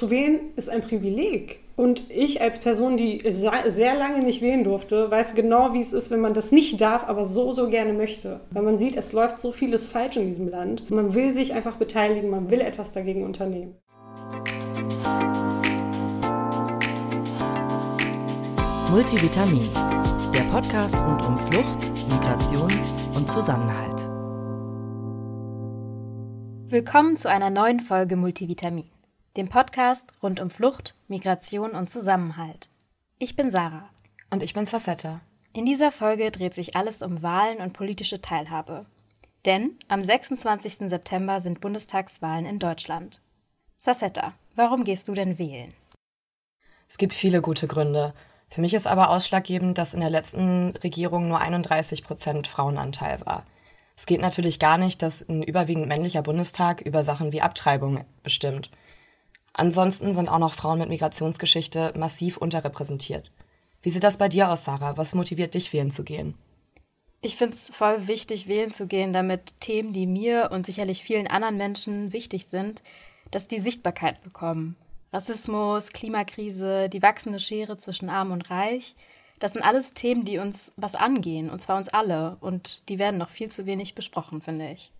zu wählen ist ein Privileg. Und ich als Person, die sehr lange nicht wählen durfte, weiß genau, wie es ist, wenn man das nicht darf, aber so, so gerne möchte. Weil man sieht, es läuft so vieles falsch in diesem Land. Man will sich einfach beteiligen, man will etwas dagegen unternehmen. Multivitamin, der Podcast rund um Flucht, Migration und Zusammenhalt. Willkommen zu einer neuen Folge Multivitamin dem Podcast rund um Flucht, Migration und Zusammenhalt. Ich bin Sarah. Und ich bin Sassetta. In dieser Folge dreht sich alles um Wahlen und politische Teilhabe. Denn am 26. September sind Bundestagswahlen in Deutschland. Sassetta, warum gehst du denn wählen? Es gibt viele gute Gründe. Für mich ist aber ausschlaggebend, dass in der letzten Regierung nur 31 Prozent Frauenanteil war. Es geht natürlich gar nicht, dass ein überwiegend männlicher Bundestag über Sachen wie Abtreibung bestimmt. Ansonsten sind auch noch Frauen mit Migrationsgeschichte massiv unterrepräsentiert. Wie sieht das bei dir aus, Sarah? Was motiviert dich, wählen zu gehen? Ich finde es voll wichtig, wählen zu gehen, damit Themen, die mir und sicherlich vielen anderen Menschen wichtig sind, dass die Sichtbarkeit bekommen. Rassismus, Klimakrise, die wachsende Schere zwischen Arm und Reich, das sind alles Themen, die uns was angehen, und zwar uns alle, und die werden noch viel zu wenig besprochen, finde ich.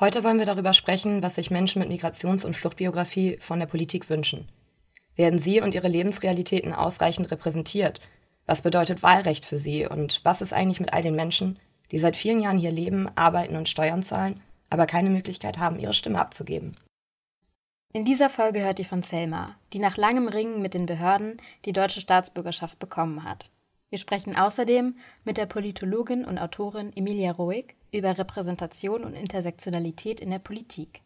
Heute wollen wir darüber sprechen, was sich Menschen mit Migrations- und Fluchtbiografie von der Politik wünschen. Werden sie und ihre Lebensrealitäten ausreichend repräsentiert? Was bedeutet Wahlrecht für sie? Und was ist eigentlich mit all den Menschen, die seit vielen Jahren hier leben, arbeiten und Steuern zahlen, aber keine Möglichkeit haben, ihre Stimme abzugeben? In dieser Folge hört ihr von Selma, die nach langem Ringen mit den Behörden die deutsche Staatsbürgerschaft bekommen hat. Wir sprechen außerdem mit der Politologin und Autorin Emilia Roig über Repräsentation und Intersektionalität in der Politik.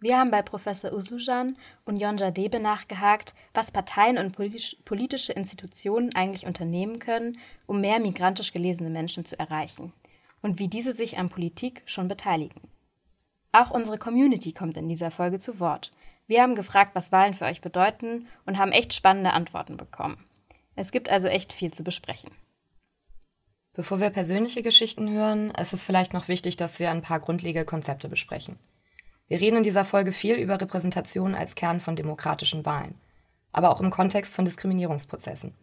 Wir haben bei Professor Uslujan und Yonja Debe nachgehakt, was Parteien und politische Institutionen eigentlich unternehmen können, um mehr migrantisch gelesene Menschen zu erreichen und wie diese sich an Politik schon beteiligen. Auch unsere Community kommt in dieser Folge zu Wort. Wir haben gefragt, was Wahlen für euch bedeuten und haben echt spannende Antworten bekommen. Es gibt also echt viel zu besprechen. Bevor wir persönliche Geschichten hören, ist es vielleicht noch wichtig, dass wir ein paar grundlegende Konzepte besprechen. Wir reden in dieser Folge viel über Repräsentation als Kern von demokratischen Wahlen, aber auch im Kontext von Diskriminierungsprozessen.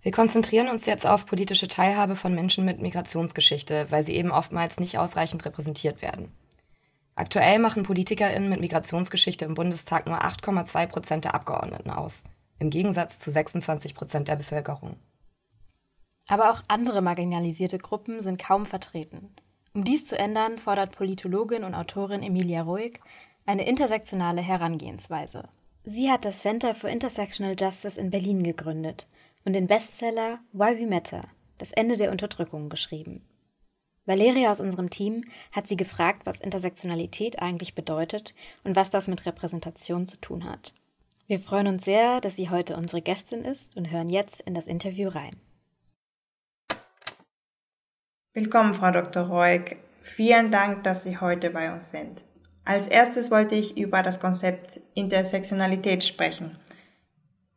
Wir konzentrieren uns jetzt auf politische Teilhabe von Menschen mit Migrationsgeschichte, weil sie eben oftmals nicht ausreichend repräsentiert werden. Aktuell machen PolitikerInnen mit Migrationsgeschichte im Bundestag nur 8,2 Prozent der Abgeordneten aus im Gegensatz zu 26 Prozent der Bevölkerung. Aber auch andere marginalisierte Gruppen sind kaum vertreten. Um dies zu ändern, fordert Politologin und Autorin Emilia Ruhig eine intersektionale Herangehensweise. Sie hat das Center for Intersectional Justice in Berlin gegründet und den Bestseller Why We Matter, das Ende der Unterdrückung, geschrieben. Valeria aus unserem Team hat sie gefragt, was Intersektionalität eigentlich bedeutet und was das mit Repräsentation zu tun hat. Wir freuen uns sehr, dass sie heute unsere Gästin ist und hören jetzt in das Interview rein. Willkommen, Frau Dr. Reuk. Vielen Dank, dass Sie heute bei uns sind. Als erstes wollte ich über das Konzept Intersektionalität sprechen.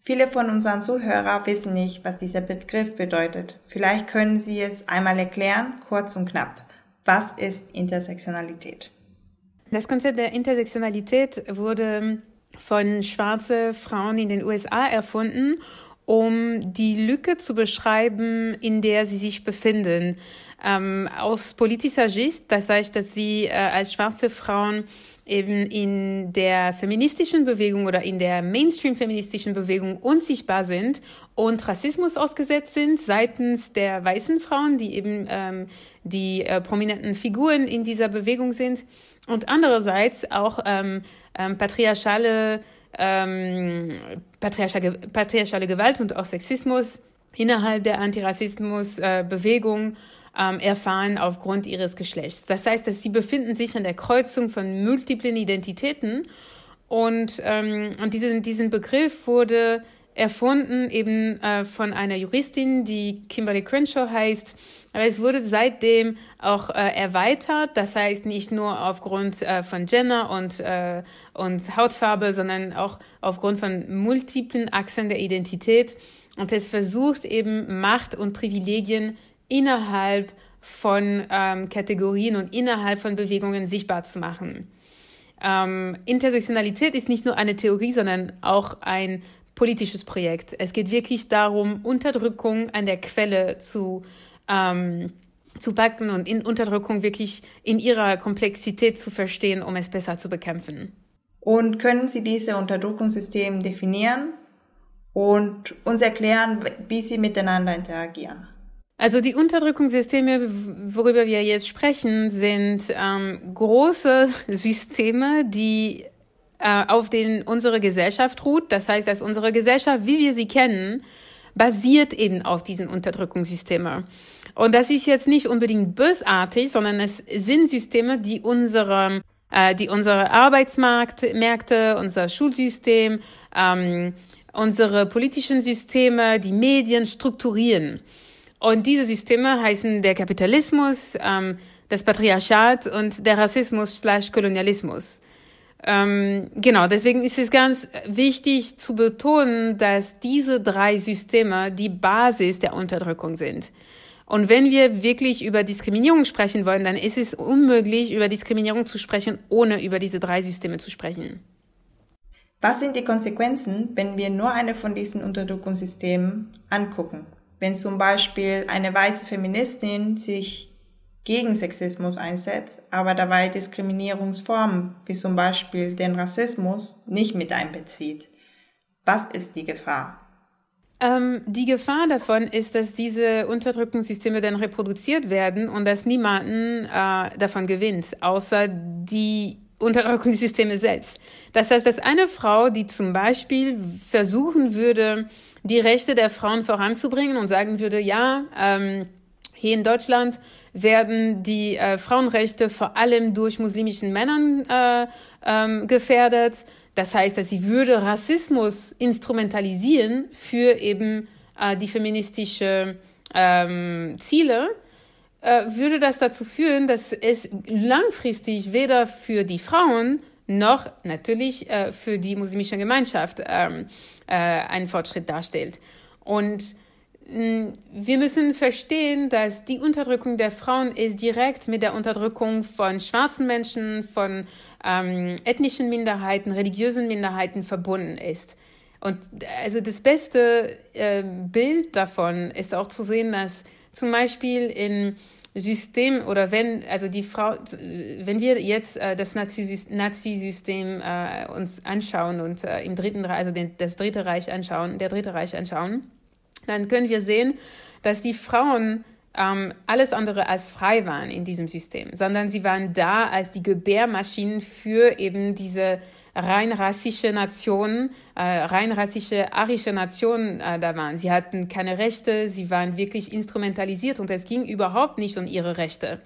Viele von unseren Zuhörern wissen nicht, was dieser Begriff bedeutet. Vielleicht können Sie es einmal erklären, kurz und knapp. Was ist Intersektionalität? Das Konzept der Intersektionalität wurde von schwarzen Frauen in den USA erfunden, um die Lücke zu beschreiben, in der sie sich befinden. Ähm, aus politischer Sicht, das heißt, dass sie äh, als schwarze Frauen eben in der feministischen Bewegung oder in der Mainstream-feministischen Bewegung unsichtbar sind und Rassismus ausgesetzt sind seitens der weißen Frauen, die eben ähm, die äh, prominenten Figuren in dieser Bewegung sind. Und andererseits auch ähm, ähm, patriarchale, ähm, patriarchale, patriarchale Gewalt und auch Sexismus innerhalb der Antirassismus-Bewegung ähm, erfahren aufgrund ihres Geschlechts. Das heißt, dass sie befinden sich an der Kreuzung von multiplen Identitäten und, ähm, und diesen, diesen Begriff wurde erfunden eben äh, von einer Juristin, die Kimberly Crenshaw heißt. Aber es wurde seitdem auch äh, erweitert, das heißt nicht nur aufgrund äh, von Gender und, äh, und Hautfarbe, sondern auch aufgrund von multiplen Achsen der Identität. Und es versucht eben Macht und Privilegien innerhalb von ähm, Kategorien und innerhalb von Bewegungen sichtbar zu machen. ähm, Intersektionalität ist nicht nur eine Theorie, sondern auch ein politisches Projekt. Es geht wirklich darum, Unterdrückung an der Quelle zu, ähm, zu packen und in Unterdrückung wirklich in ihrer Komplexität zu verstehen, um es besser zu bekämpfen. Und können Sie diese Unterdrückungssysteme definieren und uns erklären, wie sie miteinander interagieren? Also die Unterdrückungssysteme, worüber wir jetzt sprechen, sind ähm, große Systeme, die äh, auf denen unsere Gesellschaft ruht. Das heißt, dass unsere Gesellschaft, wie wir sie kennen, basiert eben auf diesen Unterdrückungssystemen. Und das ist jetzt nicht unbedingt bösartig, sondern es sind Systeme, die unsere, äh, die unsere Arbeitsmärkte, unser Schulsystem, ähm, unsere politischen Systeme, die Medien strukturieren. Und diese Systeme heißen der Kapitalismus, ähm, das Patriarchat und der Rassismus slash Kolonialismus. Ähm, genau, deswegen ist es ganz wichtig zu betonen, dass diese drei Systeme die Basis der Unterdrückung sind. Und wenn wir wirklich über Diskriminierung sprechen wollen, dann ist es unmöglich, über Diskriminierung zu sprechen, ohne über diese drei Systeme zu sprechen. Was sind die Konsequenzen, wenn wir nur eine von diesen Unterdrückungssystemen angucken? Wenn zum Beispiel eine weiße Feministin sich gegen Sexismus einsetzt, aber dabei Diskriminierungsformen wie zum Beispiel den Rassismus nicht mit einbezieht. Was ist die Gefahr? Ähm, die Gefahr davon ist, dass diese Unterdrückungssysteme dann reproduziert werden und dass niemanden äh, davon gewinnt, außer die Unterdrückungssysteme selbst. Das heißt, dass eine Frau, die zum Beispiel versuchen würde, die Rechte der Frauen voranzubringen und sagen würde, ja, ähm, hier in Deutschland werden die äh, Frauenrechte vor allem durch muslimischen Männern äh, ähm, gefährdet. Das heißt, dass sie würde Rassismus instrumentalisieren für eben äh, die feministische ähm, Ziele, würde das dazu führen, dass es langfristig weder für die Frauen noch natürlich äh, für die muslimische Gemeinschaft ähm, äh, einen Fortschritt darstellt. Und mh, mm, wir müssen verstehen, dass die Unterdrückung der Frauen ist direkt mit der Unterdrückung von schwarzen Menschen, von ähm, ethnischen Minderheiten, religiösen Minderheiten verbunden ist. Und also das beste äh, Bild davon ist auch zu sehen, dass zum Beispiel in System oder wenn, also die Frau, wenn wir jetzt äh, das Nazi-System äh, uns anschauen und äh, im dritten also den, das dritte Reich anschauen, der dritte Reich anschauen, dann können wir sehen, dass die Frauen ähm, alles andere als frei waren in diesem System, sondern sie waren da als die Gebärmaschinen für eben diese rein rassische Nationen, äh, rein rassische arische Nationen äh, da waren. Sie hatten keine Rechte, sie waren wirklich instrumentalisiert und es ging überhaupt nicht um ihre Rechte,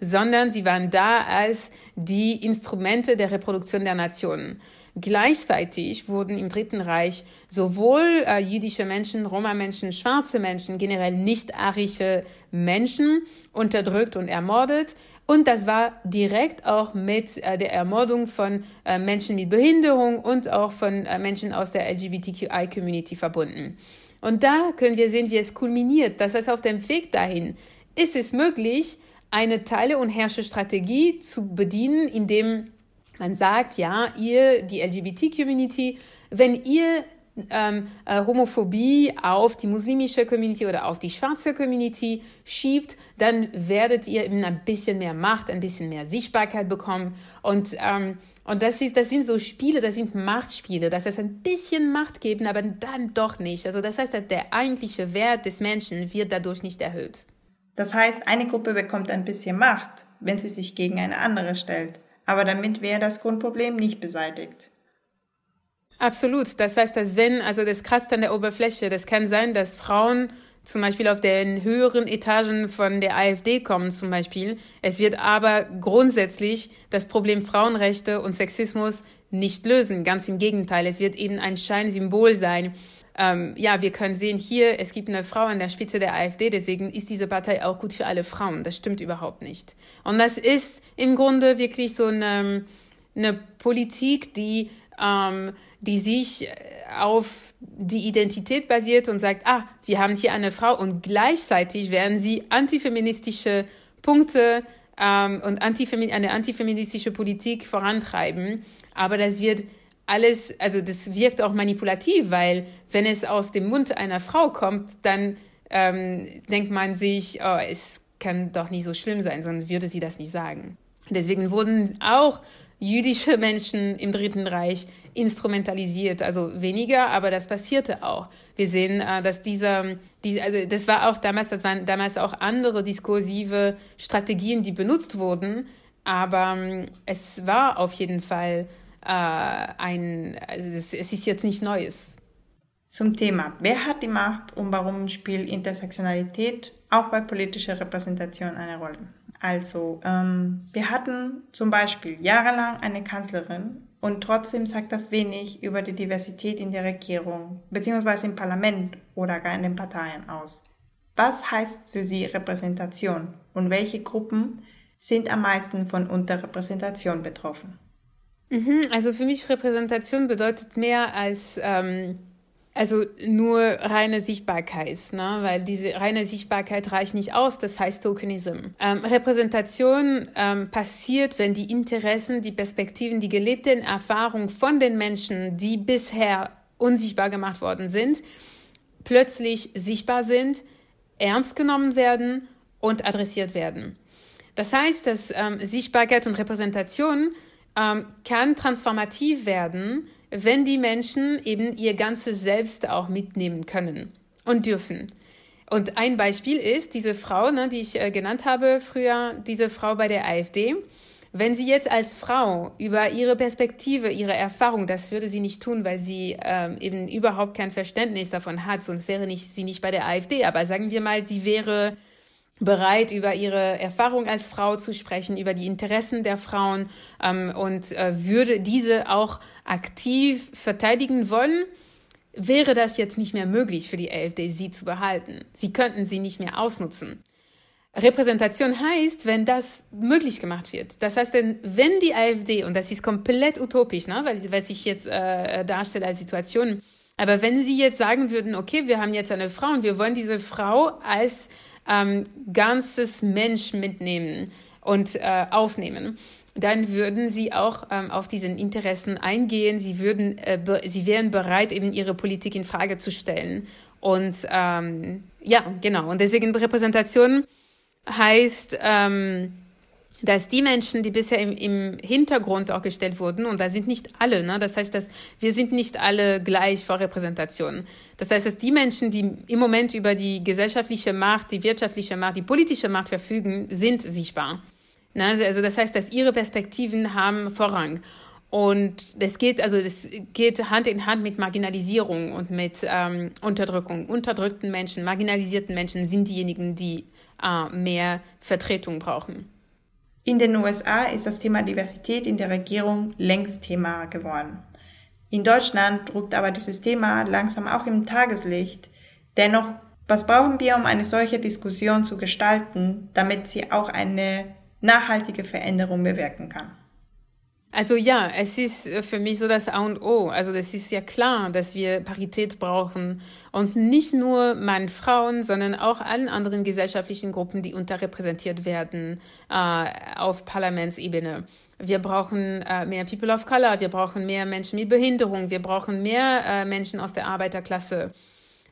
sondern sie waren da als die Instrumente der Reproduktion der Nationen. Gleichzeitig wurden im Dritten Reich sowohl äh, jüdische Menschen, Roma-Menschen, schwarze Menschen, generell nicht-arische Menschen unterdrückt und ermordet, und das war direkt auch mit äh, der Ermordung von äh, Menschen mit Behinderung und auch von äh, Menschen aus der LGBTQI-Community verbunden. Und da können wir sehen, wie es kulminiert. Das heißt, auf dem Weg dahin ist es möglich, eine Teile- und Herrscherstrategie zu bedienen, indem man sagt, ja, ihr, die LGBT-Community, wenn ihr ähm, äh, Homophobie auf die muslimische Community oder auf die schwarze Community schiebt, dann werdet ihr eben ein bisschen mehr Macht, ein bisschen mehr Sichtbarkeit bekommen. Und, ähm, und das, ist, das sind so Spiele, das sind Machtspiele, das heißt ein bisschen Macht geben, aber dann doch nicht. Also das heißt, der eigentliche Wert des Menschen wird dadurch nicht erhöht. Das heißt, eine Gruppe bekommt ein bisschen Macht, wenn sie sich gegen eine andere stellt. Aber damit wäre das Grundproblem nicht beseitigt. Absolut. Das heißt, dass wenn, also das kratzt an der Oberfläche, das kann sein, dass Frauen zum Beispiel auf den höheren Etagen von der AfD kommen zum Beispiel. Es wird aber grundsätzlich das Problem Frauenrechte und Sexismus nicht lösen. Ganz im Gegenteil, es wird eben ein Scheinsymbol sein. Ähm, ja, wir können sehen hier, es gibt eine Frau an der Spitze der AfD, deswegen ist diese Partei auch gut für alle Frauen. Das stimmt überhaupt nicht. Und das ist im Grunde wirklich so eine, eine Politik, die ähm, die sich äh, auf die Identität basiert und sagt, ah, wir haben hier eine Frau und gleichzeitig werden sie antifeministische Punkte ähm, und antifemi eine antifeministische Politik vorantreiben. Aber das wird alles, also das wirkt auch manipulativ, weil wenn es aus dem Mund einer Frau kommt, dann ähm, denkt man sich, oh, es kann doch nicht so schlimm sein, sonst würde sie das nicht sagen. Deswegen wurden auch jüdische Menschen im Dritten Reich instrumentalisiert, also weniger, aber das passierte auch. Wir sehen, äh, dass dieser, also das war auch damals, das waren damals auch andere diskursive Strategien, die benutzt wurden, aber ähm, es war auf jeden Fall äh, ein, also es, es ist jetzt nicht Neues. Zum Thema, wer hat die Macht und warum spielt Intersektionalität auch bei politischer Repräsentation eine Rolle? Also, ähm, wir hatten zum Beispiel jahrelang eine Kanzlerin und trotzdem sagt das wenig über die Diversität in der Regierung beziehungsweise im Parlament oder gar in den Parteien aus. Was heißt für Sie Repräsentation und welche Gruppen sind am meisten von Unterrepräsentation betroffen? Mhm, also für mich Repräsentation bedeutet mehr als ähm, also nur reine Sichtbarkeit, ne? weil diese reine Sichtbarkeit reicht nicht aus, das heißt Tokenism. Ähm, Repräsentation ähm, passiert, wenn die Interessen, die Perspektiven, die gelebten Erfahrungen von den Menschen, die bisher unsichtbar gemacht worden sind, plötzlich sichtbar sind, ernst genommen werden und adressiert werden. Das heißt, dass ähm, Sichtbarkeit und Repräsentation ähm, kann transformativ werden, wenn die Menschen eben ihr ganzes Selbst auch mitnehmen können und dürfen. Und ein Beispiel ist diese Frau, ne, die ich äh, genannt habe früher, diese Frau bei der AfD. Wenn sie jetzt als Frau über ihre Perspektive, ihre Erfahrung, das würde sie nicht tun, weil sie ähm, eben überhaupt kein Verständnis davon hat, sonst wäre nicht, sie nicht bei der AfD. Aber sagen wir mal, sie wäre bereit, über ihre Erfahrung als Frau zu sprechen, über die Interessen der Frauen ähm, und äh, würde diese auch aktiv verteidigen wollen, wäre das jetzt nicht mehr möglich für die AfD, sie zu behalten. Sie könnten sie nicht mehr ausnutzen. Repräsentation heißt, wenn das möglich gemacht wird. Das heißt, denn, wenn die AfD, und das ist komplett utopisch, ne, weil, weil sich jetzt äh, darstellt als Situation, aber wenn sie jetzt sagen würden, okay, wir haben jetzt eine Frau und wir wollen diese Frau als ähm, ganzes Mensch mitnehmen und äh, aufnehmen, dann würden sie auch ähm, auf diesen Interessen eingehen. Sie würden, äh, sie wären bereit, eben ihre Politik in Frage zu stellen. Und ähm, ja, genau. Und deswegen Repräsentation heißt, ähm, dass die Menschen, die bisher im, im, Hintergrund auch gestellt wurden, und da sind nicht alle, ne? das heißt, dass wir sind nicht alle gleich vor Repräsentation. Das heißt, dass die Menschen, die im Moment über die gesellschaftliche Macht, die wirtschaftliche Macht, die politische Macht verfügen, sind sichtbar. Ne? Also das heißt, dass ihre Perspektiven haben Vorrang. Und das geht, also das geht Hand in Hand mit Marginalisierung und mit ähm, Unterdrückung. Unterdrückten Menschen, marginalisierten Menschen sind diejenigen, die äh, mehr Vertretung brauchen. In den USA ist das Thema Diversität in der Regierung längst Thema geworden. In Deutschland rückt aber dieses Thema langsam auch im Tageslicht. Dennoch, was brauchen wir, um eine solche Diskussion zu gestalten, damit sie auch eine nachhaltige Veränderung bewirken kann? Also ja, es ist äh, für mich so das A und O. Also das ist ja klar, dass wir Parität brauchen und nicht nur Mann, Frauen, sondern auch allen anderen gesellschaftlichen Gruppen, die unterrepräsentiert werden äh, auf Parlamentsebene. Wir brauchen äh, mehr People of Color, wir brauchen mehr Menschen mit Behinderung, wir brauchen mehr äh, Menschen aus der Arbeiterklasse.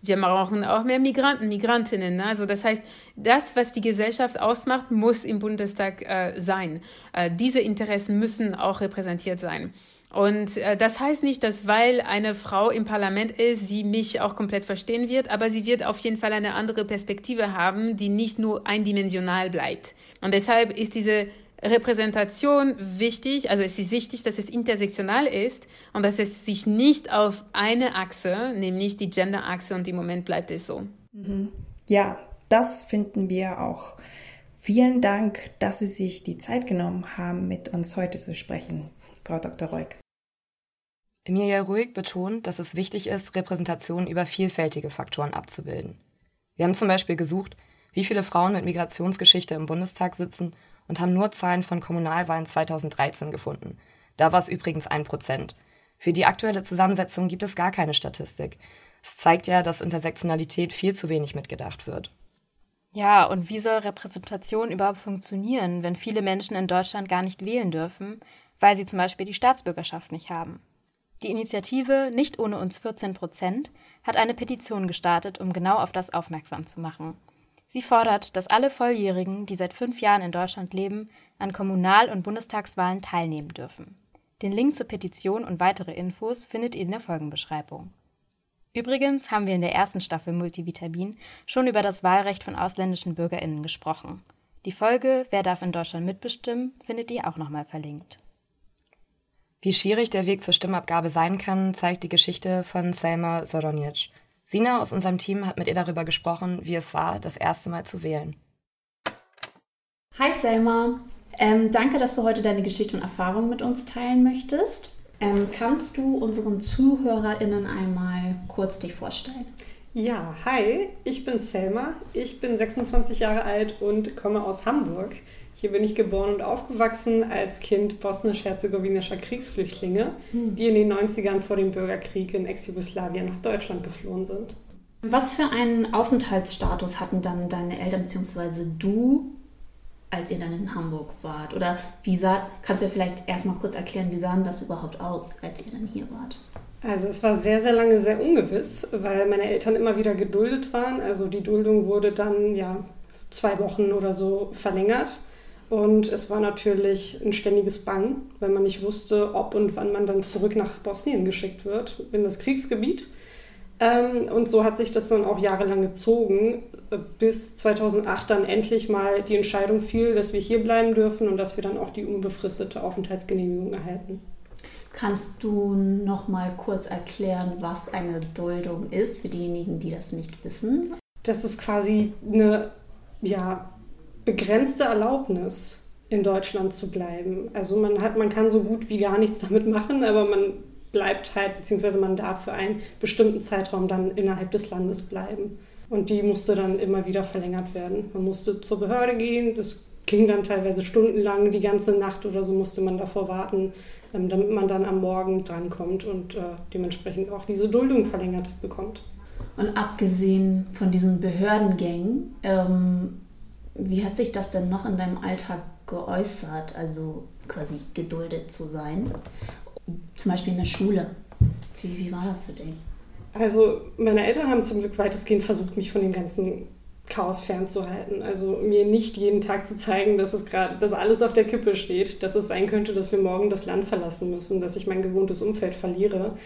Wir brauchen auch mehr Migranten, Migrantinnen. Ne? Also das heißt, das, was die Gesellschaft ausmacht, muss im Bundestag äh, sein. Äh, diese Interessen müssen auch repräsentiert sein. Und äh, das heißt nicht, dass weil eine Frau im Parlament ist, sie mich auch komplett verstehen wird, aber sie wird auf jeden Fall eine andere Perspektive haben, die nicht nur eindimensional bleibt. Und deshalb ist diese Repräsentation wichtig, also es ist wichtig, dass es intersektional ist und dass es sich nicht auf eine Achse, nämlich die Gender-Achse und im Moment bleibt es so. Mhm. Ja, das finden wir auch. Vielen Dank, dass Sie sich die Zeit genommen haben, mit uns heute zu sprechen, Frau Dr. Reuk. Emilia Ruhig betont, dass es wichtig ist, Repräsentation über vielfältige Faktoren abzubilden. Wir haben zum Beispiel gesucht, wie viele Frauen mit Migrationsgeschichte im Bundestag sitzen und haben nur Zahlen von Kommunalwahlen 2013 gefunden. Da war es übrigens ein Prozent. Für die aktuelle Zusammensetzung gibt es gar keine Statistik. Es zeigt ja, dass Intersektionalität viel zu wenig mitgedacht wird. Ja, und wie soll Repräsentation überhaupt funktionieren, wenn viele Menschen in Deutschland gar nicht wählen dürfen, weil sie zum Beispiel die Staatsbürgerschaft nicht haben? Die Initiative Nicht ohne uns 14 Prozent hat eine Petition gestartet, um genau auf das aufmerksam zu machen. Sie fordert, dass alle Volljährigen, die seit fünf Jahren in Deutschland leben, an Kommunal- und Bundestagswahlen teilnehmen dürfen. Den Link zur Petition und weitere Infos findet ihr in der Folgenbeschreibung. Übrigens haben wir in der ersten Staffel Multivitamin schon über das Wahlrecht von ausländischen BürgerInnen gesprochen. Die Folge Wer darf in Deutschland mitbestimmen findet ihr auch nochmal verlinkt. Wie schwierig der Weg zur Stimmabgabe sein kann, zeigt die Geschichte von Selma Soronic. Sina aus unserem Team hat mit ihr darüber gesprochen, wie es war, das erste Mal zu wählen. Hi Selma, ähm, danke, dass du heute deine Geschichte und Erfahrungen mit uns teilen möchtest. Ähm, kannst du unseren ZuhörerInnen einmal kurz dich vorstellen? Ja, hi, ich bin Selma. Ich bin 26 Jahre alt und komme aus Hamburg. Hier bin ich geboren und aufgewachsen als Kind bosnisch-herzegowinischer Kriegsflüchtlinge, hm. die in den 90ern vor dem Bürgerkrieg in Ex-Jugoslawien nach Deutschland geflohen sind. Was für einen Aufenthaltsstatus hatten dann deine Eltern bzw. du, als ihr dann in Hamburg wart? Oder wie sah, kannst du ja vielleicht erstmal kurz erklären, wie sah das überhaupt aus, als ihr dann hier wart? Also es war sehr, sehr lange sehr ungewiss, weil meine Eltern immer wieder geduldet waren. Also die Duldung wurde dann ja zwei Wochen oder so verlängert. Und es war natürlich ein ständiges Bang, weil man nicht wusste, ob und wann man dann zurück nach Bosnien geschickt wird, in das Kriegsgebiet. Ähm, und so hat sich das dann auch jahrelang gezogen, bis 2008 dann endlich mal die Entscheidung fiel, dass wir hier bleiben dürfen und dass wir dann auch die unbefristete Aufenthaltsgenehmigung erhalten. Kannst du noch mal kurz erklären, was eine Duldung ist für diejenigen, die das nicht wissen? Das ist quasi eine ja, begrenzte Erlaubnis, in Deutschland zu bleiben. Also man hat, man kann so gut wie gar nichts damit machen, aber man bleibt halt, beziehungsweise man darf für einen bestimmten Zeitraum dann innerhalb des Landes bleiben. Und die musste dann immer wieder verlängert werden. Man musste zur Behörde gehen, das ging dann teilweise stundenlang, die ganze Nacht oder so musste man davor warten, ähm, damit man dann am Morgen drankommt und äh, dementsprechend auch diese Duldung verlängert bekommt. Und abgesehen von diesen Behördengängen, ähm, wie hat sich das denn noch in deinem Alltag geäußert, also quasi geduldet zu sein? Zum Beispiel in der Schule. Wie, wie war das für dich? Also meine Eltern haben zum Glück weitestgehend versucht, mich von dem ganzen Chaos fernzuhalten. Also mir nicht jeden Tag zu zeigen, dass es gerade, dass alles auf der Kippe steht, dass es sein könnte, dass wir morgen das Land verlassen müssen, dass ich mein gewohntes Umfeld verliere.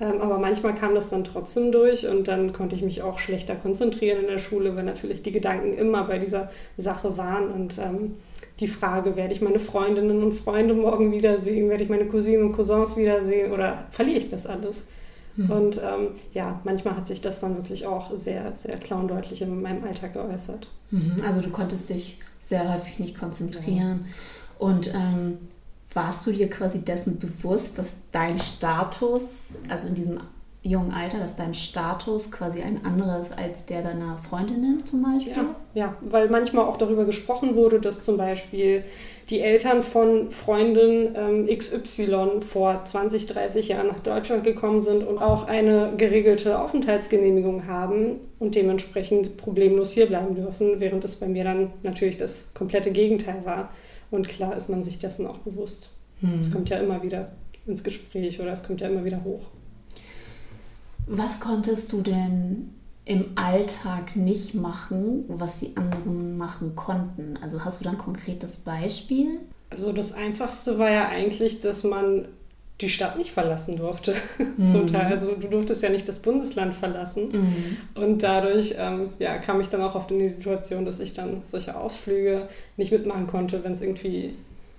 Ähm, aber manchmal kam das dann trotzdem durch und dann konnte ich mich auch schlechter konzentrieren in der Schule, weil natürlich die Gedanken immer bei dieser Sache waren und ähm, die Frage, werde ich meine Freundinnen und Freunde morgen wiedersehen, werde ich meine Cousinen und Cousins wiedersehen oder verliere ich das alles? Mhm. Und ähm, ja, manchmal hat sich das dann wirklich auch sehr, sehr klar und deutlich in meinem Alltag geäußert. Mhm. Also du konntest dich sehr häufig nicht konzentrieren. Ja. Und ähm, warst du dir quasi dessen bewusst, dass dein Status, also in diesem jungen Alter, dass dein Status quasi ein anderes als der deiner Freundinnen zum Beispiel? Ja, ja, weil manchmal auch darüber gesprochen wurde, dass zum Beispiel die Eltern von Freundin ähm, XY vor 20, 30 Jahren nach Deutschland gekommen sind und auch eine geregelte Aufenthaltsgenehmigung haben und dementsprechend problemlos hier bleiben dürfen, während es bei mir dann natürlich das komplette Gegenteil war. Und klar ist man sich dessen auch bewusst. Hm. Es kommt ja immer wieder ins Gespräch oder es kommt ja immer wieder hoch. Was konntest du denn im Alltag nicht machen, was die anderen machen konnten? Also hast du dann ein konkretes Beispiel? Also das Einfachste war ja eigentlich, dass man die Stadt nicht verlassen durfte. Mhm. Zum Teil. Also du durftest ja nicht das Bundesland verlassen. Mhm. Und dadurch ähm, ja, kam ich dann auch oft in die Situation, dass ich dann solche Ausflüge nicht mitmachen konnte, wenn es irgendwie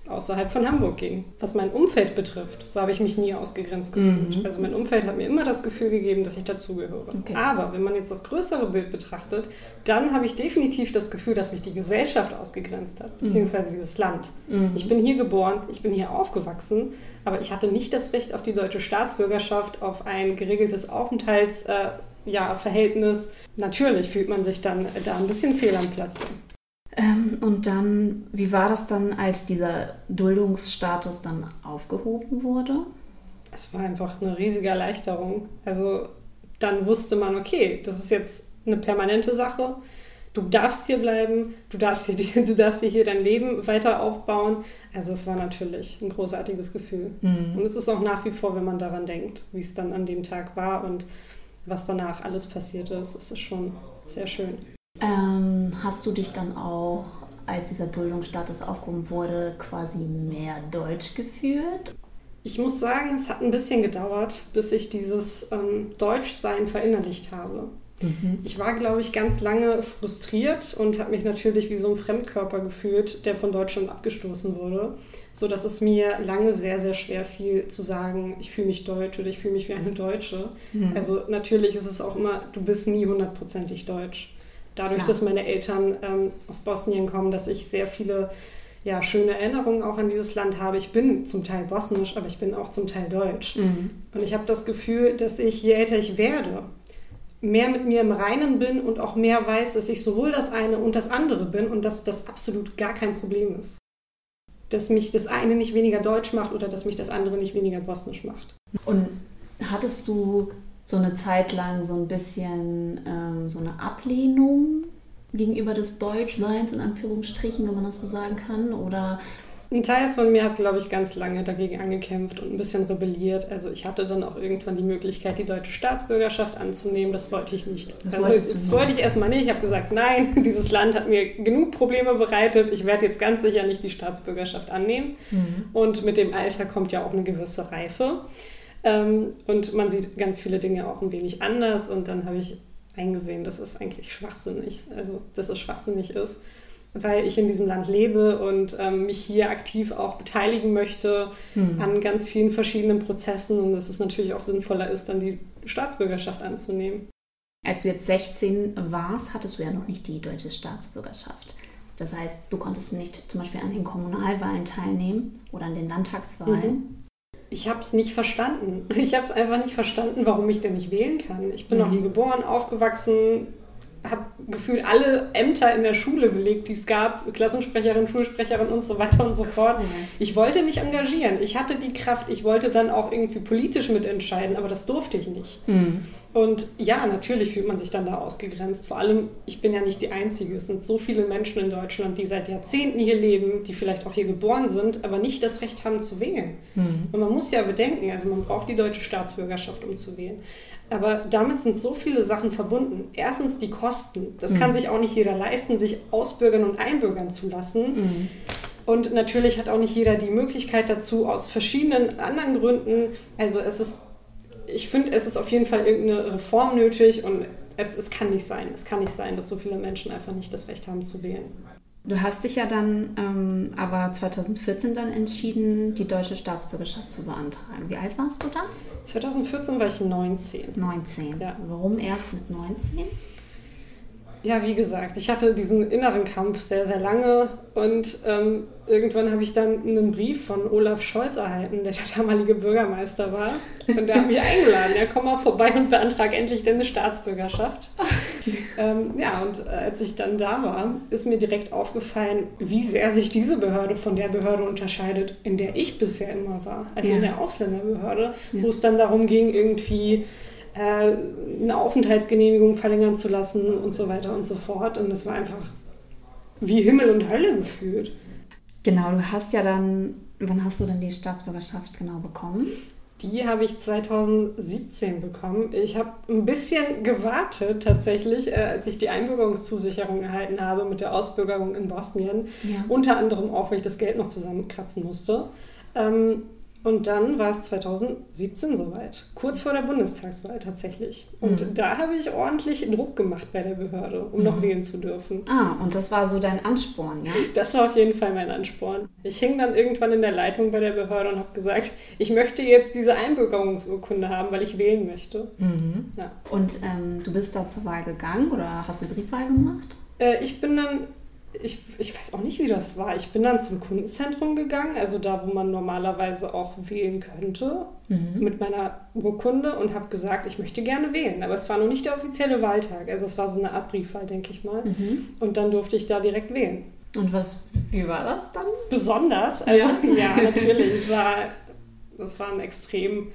außerhalb von Hamburg ging. Was mein Umfeld betrifft, so habe ich mich nie ausgegrenzt gefühlt. Mhm. Also mein Umfeld hat mir immer das Gefühl gegeben, dass ich dazugehöre. Okay. Aber wenn man jetzt das größere Bild betrachtet, dann habe ich definitiv das Gefühl, dass mich die Gesellschaft ausgegrenzt hat, mhm. beziehungsweise dieses Land. Mhm. Ich bin hier geboren, ich bin hier aufgewachsen, aber ich hatte nicht das Recht auf die deutsche Staatsbürgerschaft, auf ein geregeltes Aufenthaltsverhältnis. Äh, ja, Natürlich fühlt man sich dann da ein bisschen fehl am Platze. Ähm, und dann, wie war das dann, als dieser Duldungsstatus dann aufgehoben wurde? Es war einfach eine riesige Erleichterung. Also dann wusste man, okay, das ist jetzt eine permanente Sache. du darfst hier bleiben, du darfst, hier, du darfst hier dein Leben weiter aufbauen. Also es war natürlich ein großartiges Gefühl. Mhm. Und es ist auch nach wie vor, wenn man daran denkt, wie es dann an dem Tag war und was danach alles passiert ist, es ist schon sehr schön. Ähm, hast du dich dann auch, als dieser Duldungsstatus aufgehoben wurde, quasi mehr Deutsch gefühlt? Ich muss sagen, es hat ein bisschen gedauert, bis ich dieses ähm, Deutschsein verinnerlicht habe. Mhm. Ich war, glaube ich, ganz lange frustriert und habe mich natürlich wie so ein Fremdkörper gefühlt, der von Deutschland abgestoßen wurde, so dass es mir lange sehr, sehr schwer fiel zu sagen, ich fühle mich deutsch oder ich fühle mich wie eine Deutsche. Mhm. Also natürlich ist es auch immer, du bist nie hundertprozentig deutsch. Dadurch, Klar. dass meine Eltern ähm, aus Bosnien kommen, dass ich sehr viele ja, schöne Erinnerungen auch an dieses Land habe. Ich bin zum Teil bosnisch, aber ich bin auch zum Teil deutsch. Mhm. Und ich habe das Gefühl, dass ich, je älter ich werde, mehr mit mir im Reinen bin und auch mehr weiß, dass ich sowohl das eine und das andere bin und dass das absolut gar kein Problem ist. Dass mich das eine nicht weniger deutsch macht oder dass mich das andere nicht weniger bosnisch macht. Und hattest du so eine Zeit lang so ein bisschen ähm, so eine Ablehnung gegenüber des Deutschseins, in Anführungsstrichen, wenn man das so sagen kann? Oder ein Teil von mir hat, glaube ich, ganz lange dagegen angekämpft und ein bisschen rebelliert. Also ich hatte dann auch irgendwann die Möglichkeit, die deutsche Staatsbürgerschaft anzunehmen. Das wollte ich nicht. Das also das nicht. wollte ich erstmal nicht. Ich habe gesagt, nein, dieses Land hat mir genug Probleme bereitet. Ich werde jetzt ganz sicher nicht die Staatsbürgerschaft annehmen. Mhm. Und mit dem Alter kommt ja auch eine gewisse Reife. Ähm, und man sieht ganz viele Dinge auch ein wenig anders. Und dann habe ich eingesehen, dass es eigentlich schwachsinnig, also dass es schwachsinnig ist, weil ich in diesem Land lebe und ähm, mich hier aktiv auch beteiligen möchte mhm. an ganz vielen verschiedenen Prozessen und dass es natürlich auch sinnvoller ist, dann die Staatsbürgerschaft anzunehmen. Als du jetzt 16 warst, hattest du ja noch nicht die deutsche Staatsbürgerschaft. Das heißt, du konntest nicht zum Beispiel an den Kommunalwahlen teilnehmen oder an den Landtagswahlen. Mhm ich habe es nicht verstanden. Ich habe es einfach nicht verstanden, warum ich denn nicht wählen kann. Ich bin mhm. auch hier geboren, aufgewachsen, habe gefühlt alle Ämter in der Schule belegt, die es gab, Klassensprecherin, Schulsprecherin und so weiter und so fort. Ich wollte mich engagieren, ich hatte die Kraft, ich wollte dann auch irgendwie politisch mitentscheiden, aber das durfte ich nicht. Mhm. Und ja, natürlich fühlt man sich dann da ausgegrenzt. Vor allem, ich bin ja nicht die Einzige. Es sind so viele Menschen in Deutschland, die seit Jahrzehnten hier leben, die vielleicht auch hier geboren sind, aber nicht das Recht haben zu wählen. Mhm. Und man muss ja bedenken, also man braucht die deutsche Staatsbürgerschaft, um zu wählen. Aber damit sind so viele Sachen verbunden. Erstens die Kosten. Das mhm. kann sich auch nicht jeder leisten, sich ausbürgern und einbürgern zu lassen. Mhm. Und natürlich hat auch nicht jeder die Möglichkeit dazu aus verschiedenen anderen Gründen. Also es ist, ich finde, es ist auf jeden Fall irgendeine Reform nötig und es, es kann nicht sein. Es kann nicht sein, dass so viele Menschen einfach nicht das Recht haben zu wählen. Du hast dich ja dann ähm, aber 2014 dann entschieden, die deutsche Staatsbürgerschaft zu beantragen. Wie alt warst du dann? 2014 war ich 19. 19. Ja. Warum erst mit 19? Ja, wie gesagt, ich hatte diesen inneren Kampf sehr, sehr lange und ähm, irgendwann habe ich dann einen Brief von Olaf Scholz erhalten, der der damalige Bürgermeister war. Und der hat mich eingeladen, ja, komm mal vorbei und beantrag endlich deine Staatsbürgerschaft. ähm, ja, und äh, als ich dann da war, ist mir direkt aufgefallen, wie sehr sich diese Behörde von der Behörde unterscheidet, in der ich bisher immer war. Also ja. in der Ausländerbehörde, ja. wo es dann darum ging, irgendwie äh, eine Aufenthaltsgenehmigung verlängern zu lassen und so weiter und so fort. Und das war einfach wie Himmel und Hölle gefühlt. Genau, du hast ja dann, wann hast du denn die Staatsbürgerschaft genau bekommen? Die habe ich 2017 bekommen. Ich habe ein bisschen gewartet tatsächlich, äh, als ich die Einbürgerungszusicherung erhalten habe mit der Ausbürgerung in Bosnien. Ja. Unter anderem auch, weil ich das Geld noch zusammenkratzen musste. Ähm, und dann war es 2017 soweit, kurz vor der Bundestagswahl tatsächlich. Und mhm. da habe ich ordentlich Druck gemacht bei der Behörde, um mhm. noch wählen zu dürfen. Ah, und das war so dein Ansporn, ja? Das war auf jeden Fall mein Ansporn. Ich hing dann irgendwann in der Leitung bei der Behörde und habe gesagt, ich möchte jetzt diese Einbürgerungsurkunde haben, weil ich wählen möchte. Mhm. Ja. Und ähm, du bist da zur Wahl gegangen oder hast eine Briefwahl gemacht? Äh, ich bin dann ich, ich weiß auch nicht, wie das war. Ich bin dann zum Kundenzentrum gegangen, also da, wo man normalerweise auch wählen könnte, mhm. mit meiner Urkunde und habe gesagt, ich möchte gerne wählen. Aber es war noch nicht der offizielle Wahltag. Also es war so eine Art Briefwahl, denke ich mal. Mhm. Und dann durfte ich da direkt wählen. Und was, wie war das dann? Besonders. Also, ja. ja, natürlich. Es war, das war ein extrem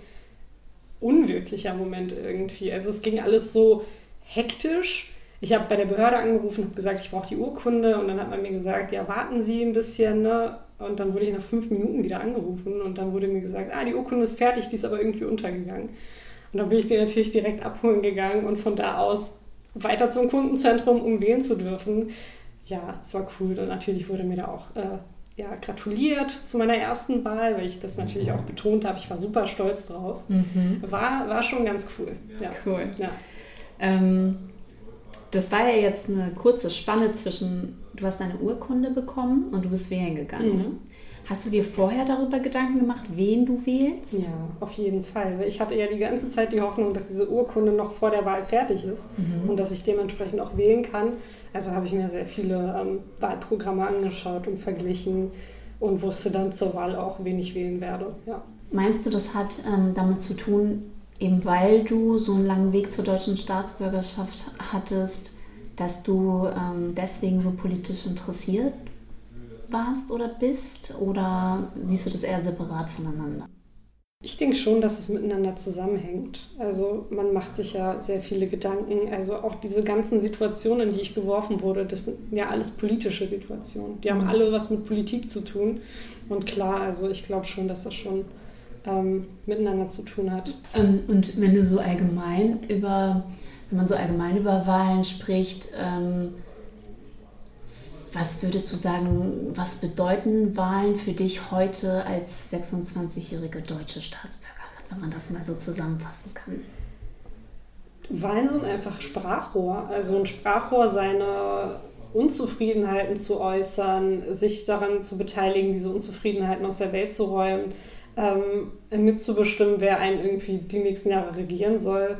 unwirklicher Moment irgendwie. Also es ging alles so hektisch ich habe bei der Behörde angerufen und gesagt, ich brauche die Urkunde und dann hat man mir gesagt, ja, warten Sie ein bisschen, ne? Und dann wurde ich nach fünf Minuten wieder angerufen und dann wurde mir gesagt, ah, die Urkunde ist fertig, die ist aber irgendwie untergegangen. Und dann bin ich den natürlich direkt abholen gegangen und von da aus weiter zum Kundenzentrum, um wählen zu dürfen. Ja, es war cool und natürlich wurde mir da auch äh, ja, gratuliert zu meiner ersten Wahl, weil ich das natürlich auch betont habe. Ich war super stolz drauf. Mhm. War, war schon ganz cool. Ja. Cool. Ja. Ähm, das war ja jetzt eine kurze Spanne zwischen, du hast deine Urkunde bekommen und du bist wählen gegangen. Mhm. Hast du dir vorher darüber Gedanken gemacht, wen du wählst? Ja, auf jeden Fall. Ich hatte ja die ganze Zeit die Hoffnung, dass diese Urkunde noch vor der Wahl fertig ist mhm. und dass ich dementsprechend auch wählen kann. Also habe ich mir sehr viele ähm, Wahlprogramme angeschaut und verglichen und wusste dann zur Wahl auch, wen ich wählen werde. Ja. Meinst du, das hat ähm, damit zu tun, eben weil du so einen langen Weg zur deutschen Staatsbürgerschaft hattest, dass du ähm, deswegen so politisch interessiert warst oder bist? Oder siehst du das eher separat voneinander? Ich denke schon, dass es miteinander zusammenhängt. Also man macht sich ja sehr viele Gedanken. Also auch diese ganzen Situationen, in die ich geworfen wurde, das sind ja alles politische Situationen. Die haben mhm. alle was mit Politik zu tun. Und klar, also ich glaube schon, dass das schon ähm, miteinander zu tun hat. Ähm, und wenn du so allgemein über, wenn man so allgemein über Wahlen spricht, ähm, was würdest du sagen, was bedeuten Wahlen für dich heute als 26-jährige deutsche Staatsbürgerin, wenn man das mal so zusammenfassen kann? Wahlen sind einfach Sprachrohr. Also ein Sprachrohr, seine Unzufriedenheiten zu äußern, sich daran zu beteiligen, diese Unzufriedenheiten aus der Welt zu räumen, ähm, mitzubestimmen, wer einen irgendwie die nächsten Jahre regieren soll.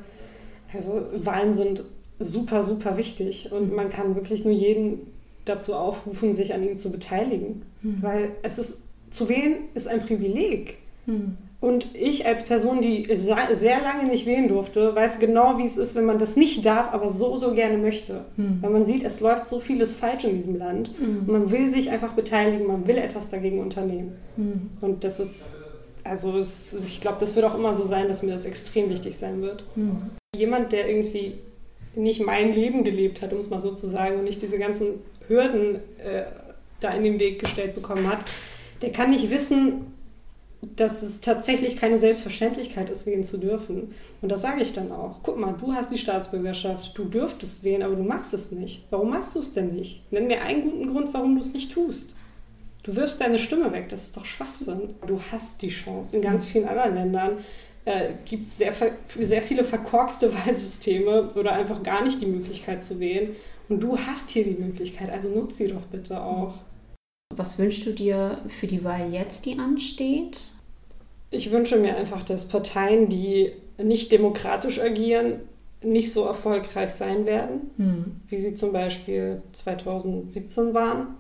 Also Wahlen sind super, super wichtig und man kann wirklich nur jeden dazu aufrufen, sich an ihnen zu beteiligen. Hm. Weil es ist, zu wählen ist ein Privileg. Hm. Und ich als Person, die sehr lange nicht wählen durfte, weiß genau, wie es ist, wenn man das nicht darf, aber so, so gerne möchte. Hm. Weil man sieht, es läuft so vieles falsch in diesem Land. Hm. Und man will sich einfach beteiligen, man will etwas dagegen unternehmen. Hm. Und das ist, also es, ich glaube, das wird auch immer so sein, dass mir das extrem wichtig sein wird. Hm. Jemand, der irgendwie nicht mein Leben gelebt hat, um es mal so zu sagen, und nicht diese ganzen Hürden äh, da in den Weg gestellt bekommen hat, der kann nicht wissen, dass es tatsächlich keine Selbstverständlichkeit ist, wählen zu dürfen. Und das sage ich dann auch. Guck mal, du hast die Staatsbürgerschaft, du dürftest wählen, aber du machst es nicht. Warum machst du es denn nicht? Nenn mir einen guten Grund, warum du es nicht tust. Du wirfst deine Stimme weg, das ist doch Schwachsinn. Du hast die Chance. In ganz vielen anderen Ländern äh, gibt es sehr, sehr viele verkorkste Wahlsysteme oder einfach gar nicht die Möglichkeit zu wählen. Und du hast hier die Möglichkeit, also nutze sie doch bitte auch. Was wünschst du dir für die Wahl jetzt, die ansteht? Ich wünsche mir einfach, dass Parteien, die nicht demokratisch agieren, nicht so erfolgreich sein werden, hm. wie sie zum Beispiel 2017 waren.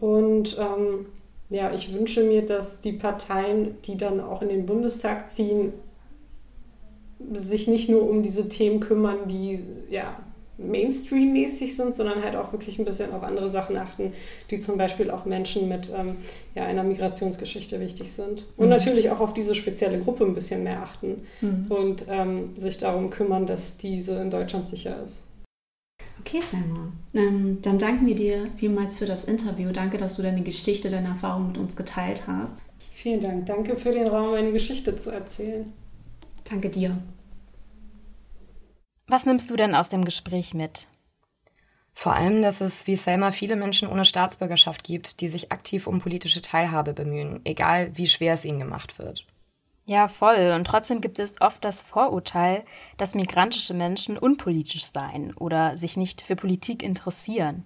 Und ähm, ja, ich wünsche mir, dass die Parteien, die dann auch in den Bundestag ziehen, sich nicht nur um diese Themen kümmern, die ja Mainstream-mäßig sind, sondern halt auch wirklich ein bisschen auf andere Sachen achten, die zum Beispiel auch Menschen mit ähm, ja, einer Migrationsgeschichte wichtig sind. Und mhm. natürlich auch auf diese spezielle Gruppe ein bisschen mehr achten mhm. und ähm, sich darum kümmern, dass diese in Deutschland sicher ist. Okay, Selma. Ähm, dann danken wir dir vielmals für das Interview. Danke, dass du deine Geschichte, deine Erfahrung mit uns geteilt hast. Vielen Dank. Danke für den Raum, meine Geschichte zu erzählen. Danke dir. Was nimmst du denn aus dem Gespräch mit? Vor allem, dass es wie Selma viele Menschen ohne Staatsbürgerschaft gibt, die sich aktiv um politische Teilhabe bemühen, egal wie schwer es ihnen gemacht wird. Ja, voll. Und trotzdem gibt es oft das Vorurteil, dass migrantische Menschen unpolitisch seien oder sich nicht für Politik interessieren.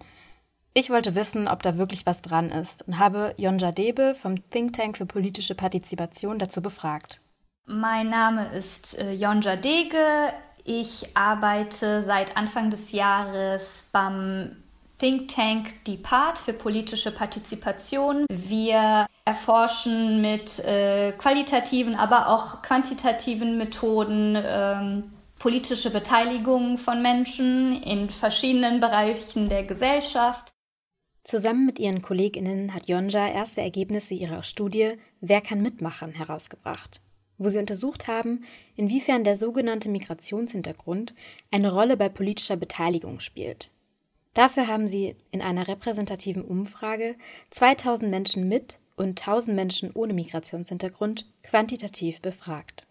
Ich wollte wissen, ob da wirklich was dran ist und habe Jonja Debe vom Think Tank für politische Partizipation dazu befragt. Mein Name ist äh, Jonja Dege. Ich arbeite seit Anfang des Jahres beim Think Tank Depart für politische Partizipation. Wir erforschen mit äh, qualitativen, aber auch quantitativen Methoden ähm, politische Beteiligung von Menschen in verschiedenen Bereichen der Gesellschaft. Zusammen mit ihren Kolleginnen hat Jonja erste Ergebnisse ihrer Studie Wer kann mitmachen herausgebracht. wo sie untersucht haben, inwiefern der sogenannte Migrationshintergrund eine Rolle bei politischer Beteiligung spielt. Dafür haben sie in einer repräsentativen Umfrage 2000 Menschen mit und 1000 Menschen ohne Migrationshintergrund quantitativ befragt.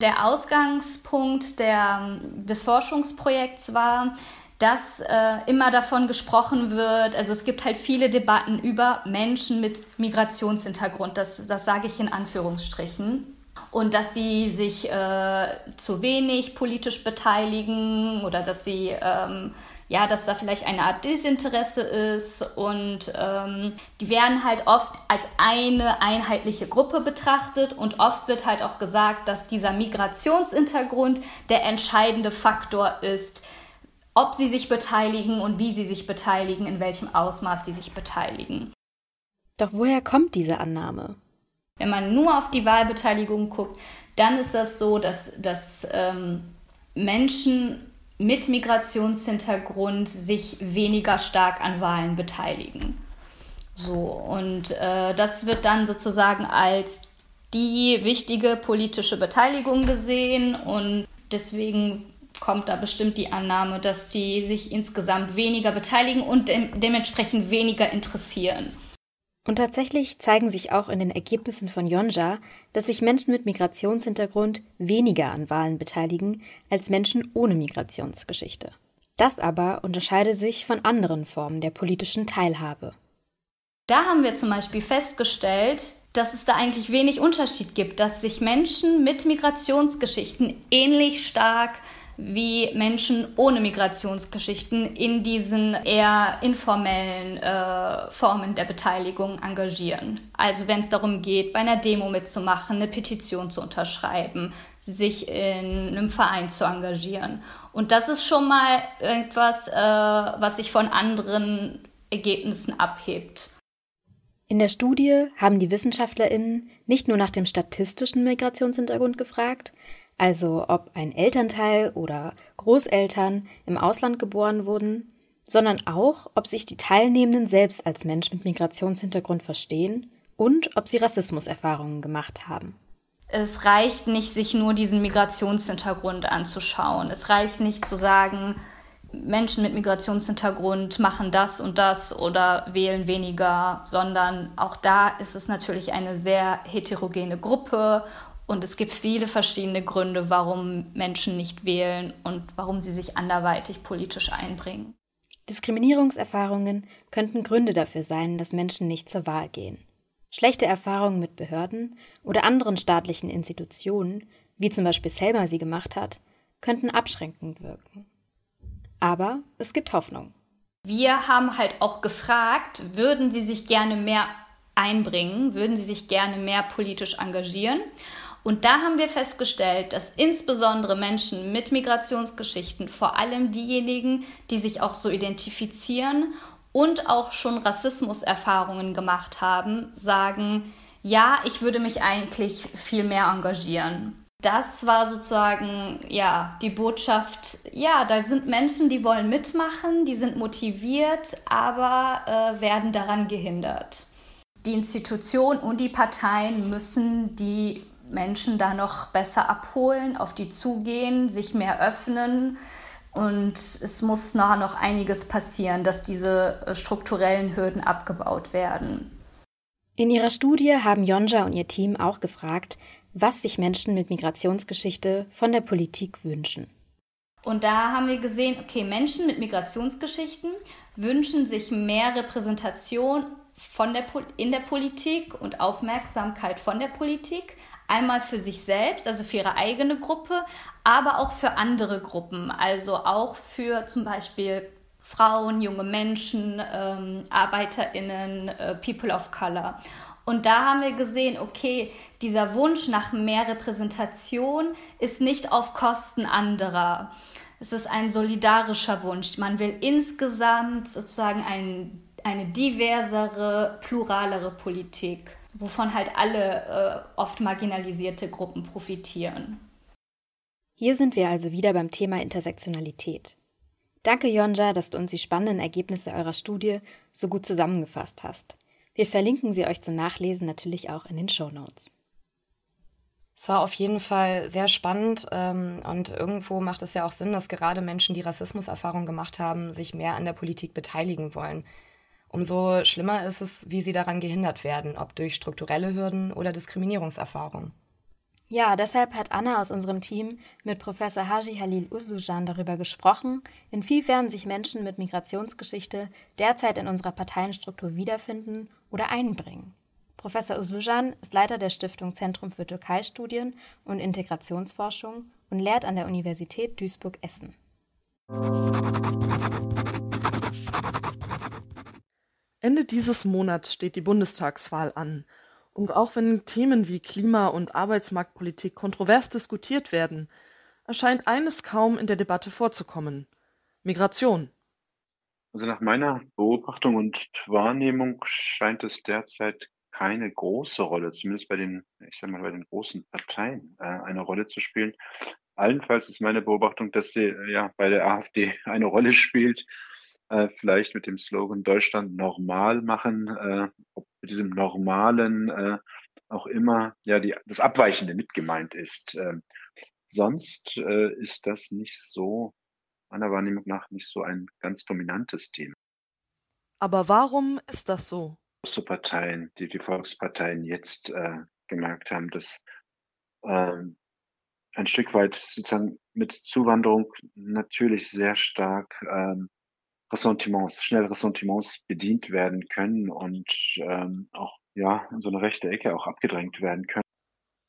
Der Ausgangspunkt der, des Forschungsprojekts war, dass äh, immer davon gesprochen wird, also es gibt halt viele Debatten über Menschen mit Migrationshintergrund, das, das sage ich in Anführungsstrichen. Und dass sie sich äh, zu wenig politisch beteiligen oder dass sie ähm, ja, dass da vielleicht eine Art Desinteresse ist und ähm, die werden halt oft als eine einheitliche Gruppe betrachtet und oft wird halt auch gesagt, dass dieser Migrationshintergrund der entscheidende Faktor ist, ob sie sich beteiligen und wie sie sich beteiligen, in welchem Ausmaß sie sich beteiligen. Doch woher kommt diese Annahme? Wenn man nur auf die Wahlbeteiligung guckt, dann ist das so, dass, dass ähm, Menschen mit Migrationshintergrund sich weniger stark an Wahlen beteiligen. So, und äh, das wird dann sozusagen als die wichtige politische Beteiligung gesehen und deswegen kommt da bestimmt die Annahme, dass sie sich insgesamt weniger beteiligen und de dementsprechend weniger interessieren. Und tatsächlich zeigen sich auch in den Ergebnissen von Yonja, dass sich Menschen mit Migrationshintergrund weniger an Wahlen beteiligen als Menschen ohne Migrationsgeschichte. Das aber unterscheide sich von anderen Formen der politischen Teilhabe. Da haben wir zum Beispiel festgestellt, dass es da eigentlich wenig Unterschied gibt, dass sich Menschen mit Migrationsgeschichten ähnlich stark wie Menschen ohne Migrationsgeschichten in diesen eher informellen äh, Formen der Beteiligung engagieren. Also wenn es darum geht, bei einer Demo mitzumachen, eine Petition zu unterschreiben, sich in einem Verein zu engagieren. Und das ist schon mal etwas, äh, was sich von anderen Ergebnissen abhebt. In der Studie haben die WissenschaftlerInnen nicht nur nach dem statistischen Migrationshintergrund gefragt, also ob ein Elternteil oder Großeltern im Ausland geboren wurden, sondern auch, ob sich die Teilnehmenden selbst als Mensch mit Migrationshintergrund verstehen und ob sie Rassismuserfahrungen gemacht haben. Es reicht nicht, sich nur diesen Migrationshintergrund anzuschauen. Es reicht nicht zu sagen, Menschen mit Migrationshintergrund machen das und das oder wählen weniger, sondern auch da ist es natürlich eine sehr heterogene Gruppe und es gibt viele verschiedene Gründe, warum Menschen nicht wählen und warum sie sich anderweitig politisch einbringen. Diskriminierungserfahrungen könnten Gründe dafür sein, dass Menschen nicht zur Wahl gehen. Schlechte Erfahrungen mit Behörden oder anderen staatlichen Institutionen, wie zum Beispiel Selma sie gemacht hat, könnten abschränkend wirken. Aber es gibt Hoffnung. Wir haben halt auch gefragt, würden Sie sich gerne mehr einbringen, würden Sie sich gerne mehr politisch engagieren? Und da haben wir festgestellt, dass insbesondere Menschen mit Migrationsgeschichten, vor allem diejenigen, die sich auch so identifizieren und auch schon Rassismuserfahrungen gemacht haben, sagen, ja, ich würde mich eigentlich viel mehr engagieren. Das war sozusagen ja die Botschaft. Ja, da sind Menschen, die wollen mitmachen, die sind motiviert, aber äh, werden daran gehindert. Die Institution und die Parteien müssen die Menschen da noch besser abholen, auf die zugehen, sich mehr öffnen. Und es muss nachher noch einiges passieren, dass diese äh, strukturellen Hürden abgebaut werden. In ihrer Studie haben Jonja und ihr Team auch gefragt, was sich Menschen mit Migrationsgeschichte von der Politik wünschen. Und da haben wir gesehen, okay, Menschen mit Migrationsgeschichten wünschen sich mehr Repräsentation von der, in der Politik und Aufmerksamkeit von der Politik, Einmal für sich selbst, also für ihre eigene Gruppe, aber auch für andere Gruppen, also auch für zum Beispiel Frauen, junge Menschen, ähm, ArbeiterInnen, äh, People of Color. Und da haben wir gesehen, okay, dieser Wunsch nach mehr Repräsentation ist nicht auf Kosten anderer. Es ist ein solidarischer Wunsch. Man will insgesamt sozusagen ein, eine diversere, pluralere Politik wovon halt alle äh, oft marginalisierte Gruppen profitieren. Hier sind wir also wieder beim Thema Intersektionalität. Danke, Jonja, dass du uns die spannenden Ergebnisse eurer Studie so gut zusammengefasst hast. Wir verlinken sie euch zum Nachlesen natürlich auch in den Show Notes. Es war auf jeden Fall sehr spannend ähm, und irgendwo macht es ja auch Sinn, dass gerade Menschen, die Rassismuserfahrung gemacht haben, sich mehr an der Politik beteiligen wollen. Umso schlimmer ist es, wie sie daran gehindert werden, ob durch strukturelle Hürden oder Diskriminierungserfahrung. Ja, deshalb hat Anna aus unserem Team mit Professor Haji Halil Uslujan darüber gesprochen, inwiefern sich Menschen mit Migrationsgeschichte derzeit in unserer Parteienstruktur wiederfinden oder einbringen. Professor Uslujan ist Leiter der Stiftung Zentrum für Türkei-Studien und Integrationsforschung und lehrt an der Universität Duisburg-Essen. Ende dieses Monats steht die Bundestagswahl an. Und auch wenn Themen wie Klima- und Arbeitsmarktpolitik kontrovers diskutiert werden, erscheint eines kaum in der Debatte vorzukommen Migration. Also nach meiner Beobachtung und Wahrnehmung scheint es derzeit keine große Rolle, zumindest bei den, ich sag mal, bei den großen Parteien, äh, eine Rolle zu spielen. Allenfalls ist meine Beobachtung, dass sie äh, ja bei der AfD eine Rolle spielt, äh, vielleicht mit dem Slogan Deutschland normal machen, äh, ob mit diesem normalen äh, auch immer ja die, das Abweichende mit gemeint ist. Ähm, sonst äh, ist das nicht so, meiner Wahrnehmung nach, nicht so ein ganz dominantes Thema. Aber warum ist das so? große Parteien, die die Volksparteien jetzt äh, gemerkt haben, dass ähm, ein Stück weit sozusagen mit Zuwanderung natürlich sehr stark ähm, Ressentiments, schnell Ressentiments bedient werden können und ähm, auch ja in so eine rechte Ecke auch abgedrängt werden können.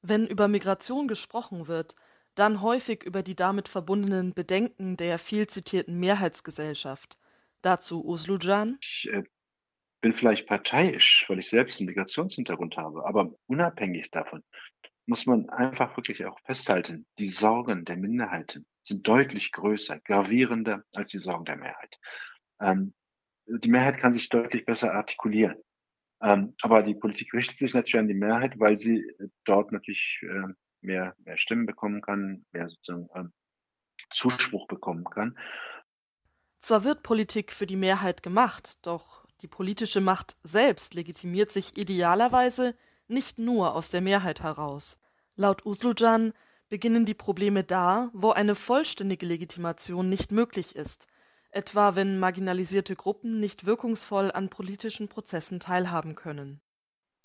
Wenn über Migration gesprochen wird, dann häufig über die damit verbundenen Bedenken der viel zitierten Mehrheitsgesellschaft. Dazu Uslujan. Ich äh, bin vielleicht parteiisch, weil ich selbst einen Migrationshintergrund habe, aber unabhängig davon muss man einfach wirklich auch festhalten, die Sorgen der Minderheiten sind deutlich größer, gravierender als die Sorgen der Mehrheit. Ähm, die Mehrheit kann sich deutlich besser artikulieren. Ähm, aber die Politik richtet sich natürlich an die Mehrheit, weil sie dort natürlich äh, mehr, mehr Stimmen bekommen kann, mehr sozusagen ähm, Zuspruch bekommen kann. Zwar wird Politik für die Mehrheit gemacht, doch die politische Macht selbst legitimiert sich idealerweise nicht nur aus der Mehrheit heraus. Laut Uslujan beginnen die Probleme da, wo eine vollständige Legitimation nicht möglich ist, etwa wenn marginalisierte Gruppen nicht wirkungsvoll an politischen Prozessen teilhaben können.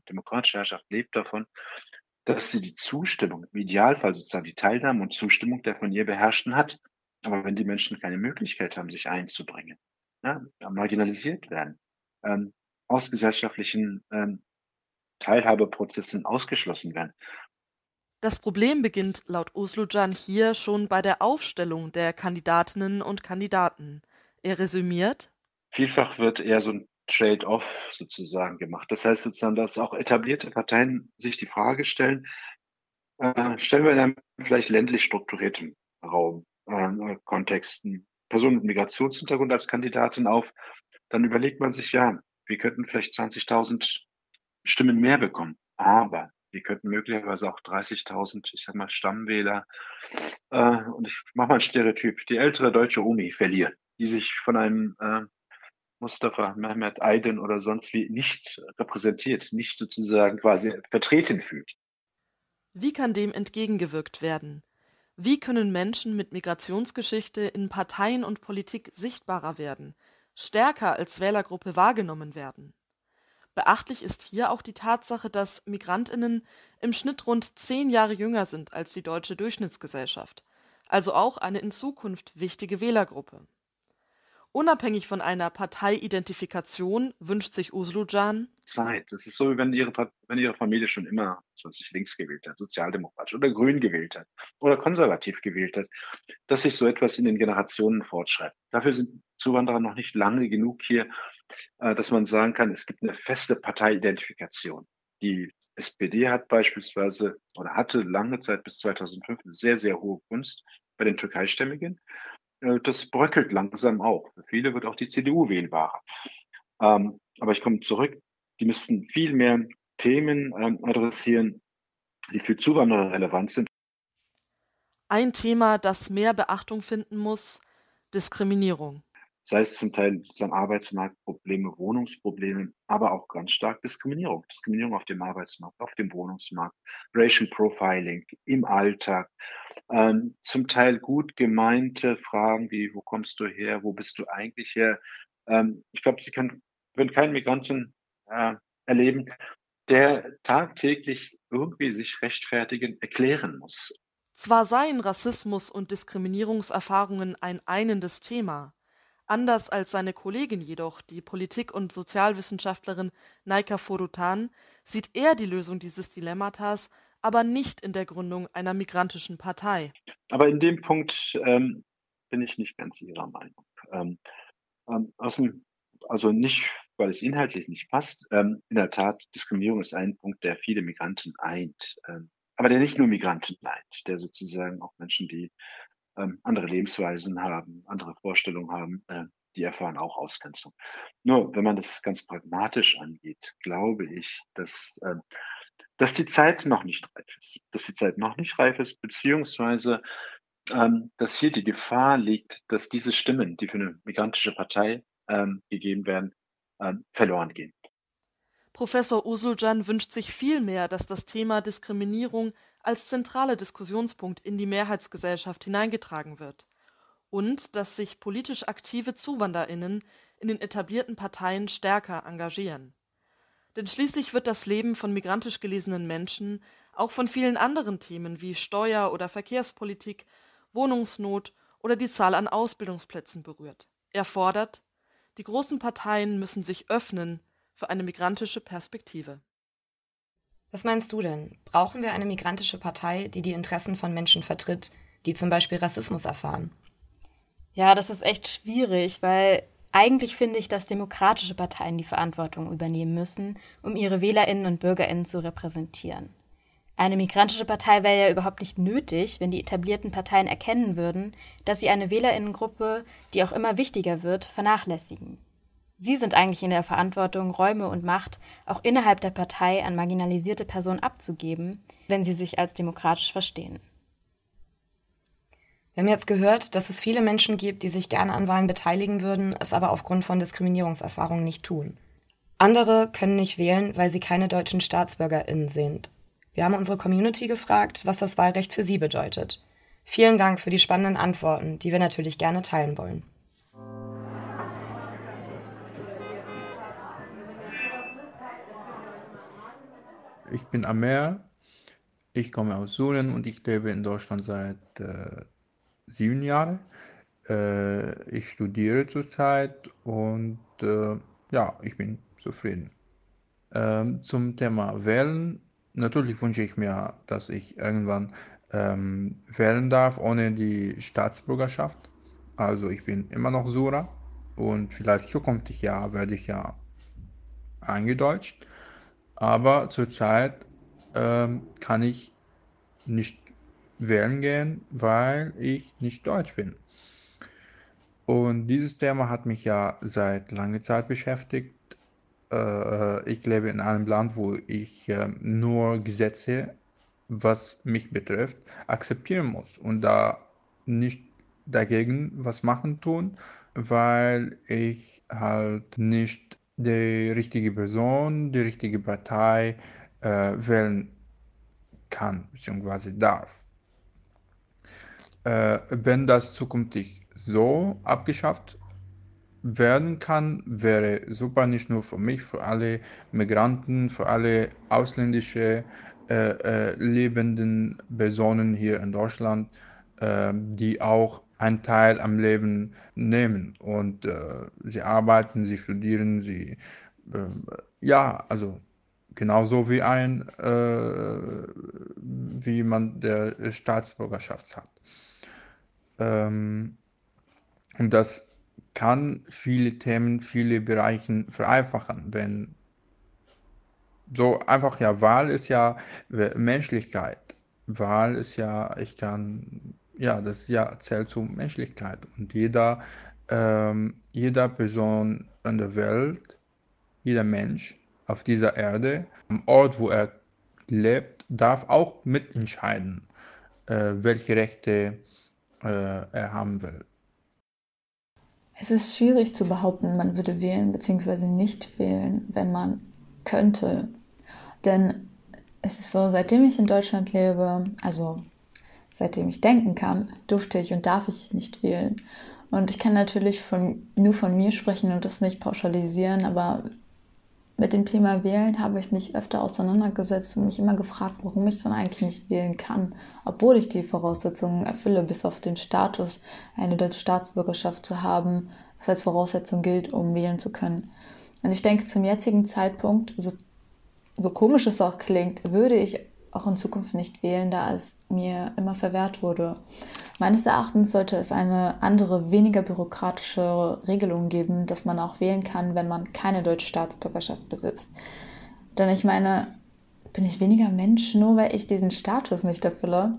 Demokratische Herrschaft lebt davon, dass sie die Zustimmung, im Idealfall sozusagen die Teilnahme und Zustimmung der von ihr Beherrschten hat. Aber wenn die Menschen keine Möglichkeit haben, sich einzubringen, ja, marginalisiert werden, ähm, aus gesellschaftlichen ähm, Teilhabeprozessen ausgeschlossen werden. Das Problem beginnt laut Uslujan hier schon bei der Aufstellung der Kandidatinnen und Kandidaten. Er resümiert. Vielfach wird eher so ein Trade-off sozusagen gemacht. Das heißt sozusagen, dass auch etablierte Parteien sich die Frage stellen, äh, stellen wir in einem vielleicht ländlich strukturierten Raum, äh, Kontexten Personen mit Migrationshintergrund als Kandidatin auf, dann überlegt man sich, ja, wir könnten vielleicht 20.000 Stimmen mehr bekommen, aber wir könnten möglicherweise auch 30.000, ich sag mal, Stammwähler, äh, und ich mache mal ein Stereotyp, die ältere deutsche Omi verlieren, die sich von einem äh, Mustafa Mehmet Aydin oder sonst wie nicht repräsentiert, nicht sozusagen quasi vertreten fühlt. Wie kann dem entgegengewirkt werden? Wie können Menschen mit Migrationsgeschichte in Parteien und Politik sichtbarer werden, stärker als Wählergruppe wahrgenommen werden. Beachtlich ist hier auch die Tatsache, dass Migrantinnen im Schnitt rund zehn Jahre jünger sind als die deutsche Durchschnittsgesellschaft, also auch eine in Zukunft wichtige Wählergruppe. Unabhängig von einer Parteiidentifikation wünscht sich Uslujan Zeit. Das ist so, wie wenn ihre, wenn ihre Familie schon immer sich links gewählt hat, sozialdemokratisch oder grün gewählt hat oder konservativ gewählt hat, dass sich so etwas in den Generationen fortschreibt. Dafür sind Zuwanderer noch nicht lange genug hier, äh, dass man sagen kann, es gibt eine feste Parteiidentifikation. Die SPD hat beispielsweise oder hatte lange Zeit bis 2005 eine sehr, sehr hohe Gunst bei den Türkeistämmigen. Äh, das bröckelt langsam auf. Für viele wird auch die CDU wählbarer. Ähm, aber ich komme zurück. Die müssten viel mehr Themen ähm, adressieren, die für Zuwanderer relevant sind. Ein Thema, das mehr Beachtung finden muss, Diskriminierung. Sei es zum Teil sozusagen Arbeitsmarktprobleme, Wohnungsprobleme, aber auch ganz stark Diskriminierung. Diskriminierung auf dem Arbeitsmarkt, auf dem Wohnungsmarkt, Racial Profiling im Alltag, ähm, zum Teil gut gemeinte Fragen wie, wo kommst du her, wo bist du eigentlich her? Ähm, ich glaube, Sie können, würden keinen Migranten äh, erleben, der tagtäglich irgendwie sich rechtfertigen, erklären muss. Zwar seien Rassismus und Diskriminierungserfahrungen ein einendes Thema, anders als seine Kollegin jedoch, die Politik- und Sozialwissenschaftlerin Naika Forutan, sieht er die Lösung dieses Dilemmatas aber nicht in der Gründung einer migrantischen Partei. Aber in dem Punkt ähm, bin ich nicht ganz Ihrer Meinung. Ähm, ähm, dem, also nicht, weil es inhaltlich nicht passt. Ähm, in der Tat, Diskriminierung ist ein Punkt, der viele Migranten eint. Ähm, aber der nicht nur Migranten meint, der sozusagen auch Menschen, die ähm, andere Lebensweisen haben, andere Vorstellungen haben, äh, die erfahren auch Ausgrenzung. Nur wenn man das ganz pragmatisch angeht, glaube ich, dass, äh, dass die Zeit noch nicht reif ist. Dass die Zeit noch nicht reif ist, beziehungsweise ähm, dass hier die Gefahr liegt, dass diese Stimmen, die für eine migrantische Partei ähm, gegeben werden, ähm, verloren gehen. Professor Usulcan wünscht sich vielmehr, dass das Thema Diskriminierung als zentraler Diskussionspunkt in die Mehrheitsgesellschaft hineingetragen wird und dass sich politisch aktive Zuwanderinnen in den etablierten Parteien stärker engagieren. Denn schließlich wird das Leben von migrantisch gelesenen Menschen auch von vielen anderen Themen wie Steuer- oder Verkehrspolitik, Wohnungsnot oder die Zahl an Ausbildungsplätzen berührt. Er fordert, die großen Parteien müssen sich öffnen für eine migrantische Perspektive. Was meinst du denn? Brauchen wir eine migrantische Partei, die die Interessen von Menschen vertritt, die zum Beispiel Rassismus erfahren? Ja, das ist echt schwierig, weil eigentlich finde ich, dass demokratische Parteien die Verantwortung übernehmen müssen, um ihre Wählerinnen und Bürgerinnen zu repräsentieren. Eine migrantische Partei wäre ja überhaupt nicht nötig, wenn die etablierten Parteien erkennen würden, dass sie eine Wählerinnengruppe, die auch immer wichtiger wird, vernachlässigen. Sie sind eigentlich in der Verantwortung, Räume und Macht auch innerhalb der Partei an marginalisierte Personen abzugeben, wenn sie sich als demokratisch verstehen. Wir haben jetzt gehört, dass es viele Menschen gibt, die sich gerne an Wahlen beteiligen würden, es aber aufgrund von Diskriminierungserfahrungen nicht tun. Andere können nicht wählen, weil sie keine deutschen StaatsbürgerInnen sind. Wir haben unsere Community gefragt, was das Wahlrecht für sie bedeutet. Vielen Dank für die spannenden Antworten, die wir natürlich gerne teilen wollen. Ich bin Amer, ich komme aus Sunen und ich lebe in Deutschland seit äh, sieben Jahren. Äh, ich studiere zurzeit und äh, ja, ich bin zufrieden. Ähm, zum Thema Wählen, natürlich wünsche ich mir, dass ich irgendwann ähm, wählen darf ohne die Staatsbürgerschaft. Also ich bin immer noch Sura und vielleicht zukünftig ja werde ich ja eingedeutscht. Aber zurzeit ähm, kann ich nicht wählen gehen, weil ich nicht deutsch bin. Und dieses Thema hat mich ja seit langer Zeit beschäftigt. Äh, ich lebe in einem Land, wo ich äh, nur Gesetze, was mich betrifft, akzeptieren muss und da nicht dagegen was machen tun, weil ich halt nicht die richtige Person, die richtige Partei äh, wählen kann bzw. darf. Äh, wenn das zukünftig so abgeschafft werden kann, wäre super nicht nur für mich, für alle Migranten, für alle ausländische äh, äh, lebenden Personen hier in Deutschland, äh, die auch einen Teil am Leben nehmen. Und äh, sie arbeiten, sie studieren, sie, äh, ja, also genauso wie ein, äh, wie man der Staatsbürgerschaft hat. Ähm, und das kann viele Themen, viele Bereiche vereinfachen, wenn so einfach ja, Wahl ist ja Menschlichkeit. Wahl ist ja, ich kann ja, das ja zählt zur Menschlichkeit. Und jeder, ähm, jeder Person in der Welt, jeder Mensch auf dieser Erde, am Ort, wo er lebt, darf auch mitentscheiden, äh, welche Rechte äh, er haben will. Es ist schwierig zu behaupten, man würde wählen bzw. nicht wählen, wenn man könnte. Denn es ist so, seitdem ich in Deutschland lebe, also seitdem ich denken kann, durfte ich und darf ich nicht wählen. Und ich kann natürlich von, nur von mir sprechen und das nicht pauschalisieren, aber mit dem Thema Wählen habe ich mich öfter auseinandergesetzt und mich immer gefragt, warum ich dann eigentlich nicht wählen kann, obwohl ich die Voraussetzungen erfülle, bis auf den Status, eine deutsche Staatsbürgerschaft zu haben, was als Voraussetzung gilt, um wählen zu können. Und ich denke, zum jetzigen Zeitpunkt, so, so komisch es auch klingt, würde ich auch in Zukunft nicht wählen, da es mir immer verwehrt wurde. Meines Erachtens sollte es eine andere, weniger bürokratische Regelung geben, dass man auch wählen kann, wenn man keine deutsche Staatsbürgerschaft besitzt. Denn ich meine, bin ich weniger Mensch, nur weil ich diesen Status nicht erfülle?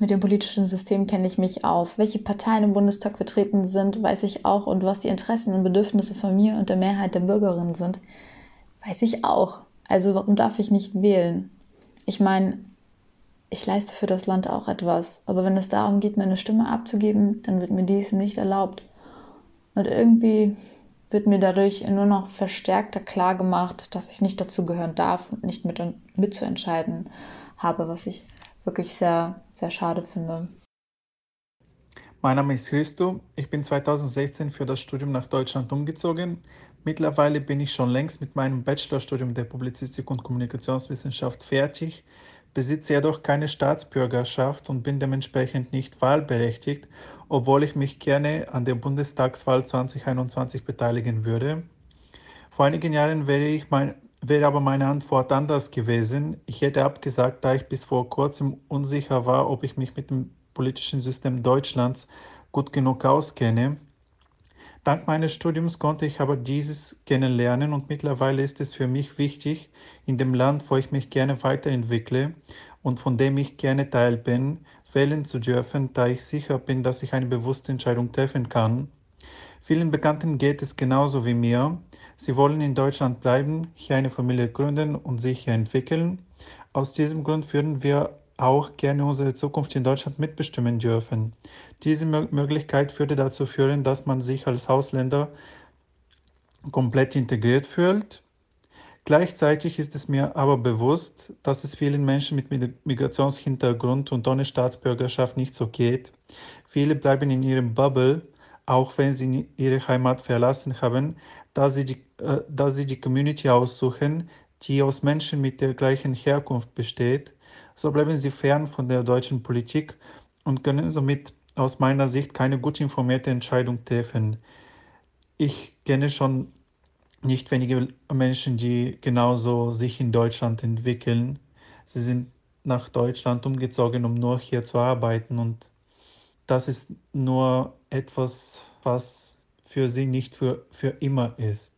Mit dem politischen System kenne ich mich aus. Welche Parteien im Bundestag vertreten sind, weiß ich auch. Und was die Interessen und Bedürfnisse von mir und der Mehrheit der Bürgerinnen sind, weiß ich auch. Also warum darf ich nicht wählen? Ich meine, ich leiste für das Land auch etwas, aber wenn es darum geht, meine Stimme abzugeben, dann wird mir dies nicht erlaubt. Und irgendwie wird mir dadurch nur noch verstärkter klar gemacht, dass ich nicht dazu gehören darf und nicht mit, mitzuentscheiden habe, was ich wirklich sehr, sehr schade finde. Mein Name ist Christo. Ich bin 2016 für das Studium nach Deutschland umgezogen. Mittlerweile bin ich schon längst mit meinem Bachelorstudium der Publizistik und Kommunikationswissenschaft fertig besitze jedoch keine Staatsbürgerschaft und bin dementsprechend nicht wahlberechtigt, obwohl ich mich gerne an der Bundestagswahl 2021 beteiligen würde. Vor einigen Jahren wäre, ich mein, wäre aber meine Antwort anders gewesen. Ich hätte abgesagt, da ich bis vor kurzem unsicher war, ob ich mich mit dem politischen System Deutschlands gut genug auskenne. Dank meines Studiums konnte ich aber dieses kennenlernen und mittlerweile ist es für mich wichtig, in dem Land, wo ich mich gerne weiterentwickle und von dem ich gerne Teil bin, wählen zu dürfen, da ich sicher bin, dass ich eine bewusste Entscheidung treffen kann. Vielen Bekannten geht es genauso wie mir. Sie wollen in Deutschland bleiben, hier eine Familie gründen und sich hier entwickeln. Aus diesem Grund würden wir auch gerne unsere Zukunft in Deutschland mitbestimmen dürfen. Diese Möglichkeit würde dazu führen, dass man sich als Ausländer komplett integriert fühlt. Gleichzeitig ist es mir aber bewusst, dass es vielen Menschen mit Migrationshintergrund und ohne Staatsbürgerschaft nicht so geht. Viele bleiben in ihrem Bubble, auch wenn sie ihre Heimat verlassen haben, da sie die, äh, da sie die Community aussuchen, die aus Menschen mit der gleichen Herkunft besteht so bleiben sie fern von der deutschen Politik und können somit aus meiner Sicht keine gut informierte Entscheidung treffen. Ich kenne schon nicht wenige Menschen, die genauso sich in Deutschland entwickeln. Sie sind nach Deutschland umgezogen, um nur hier zu arbeiten und das ist nur etwas, was für sie nicht für, für immer ist.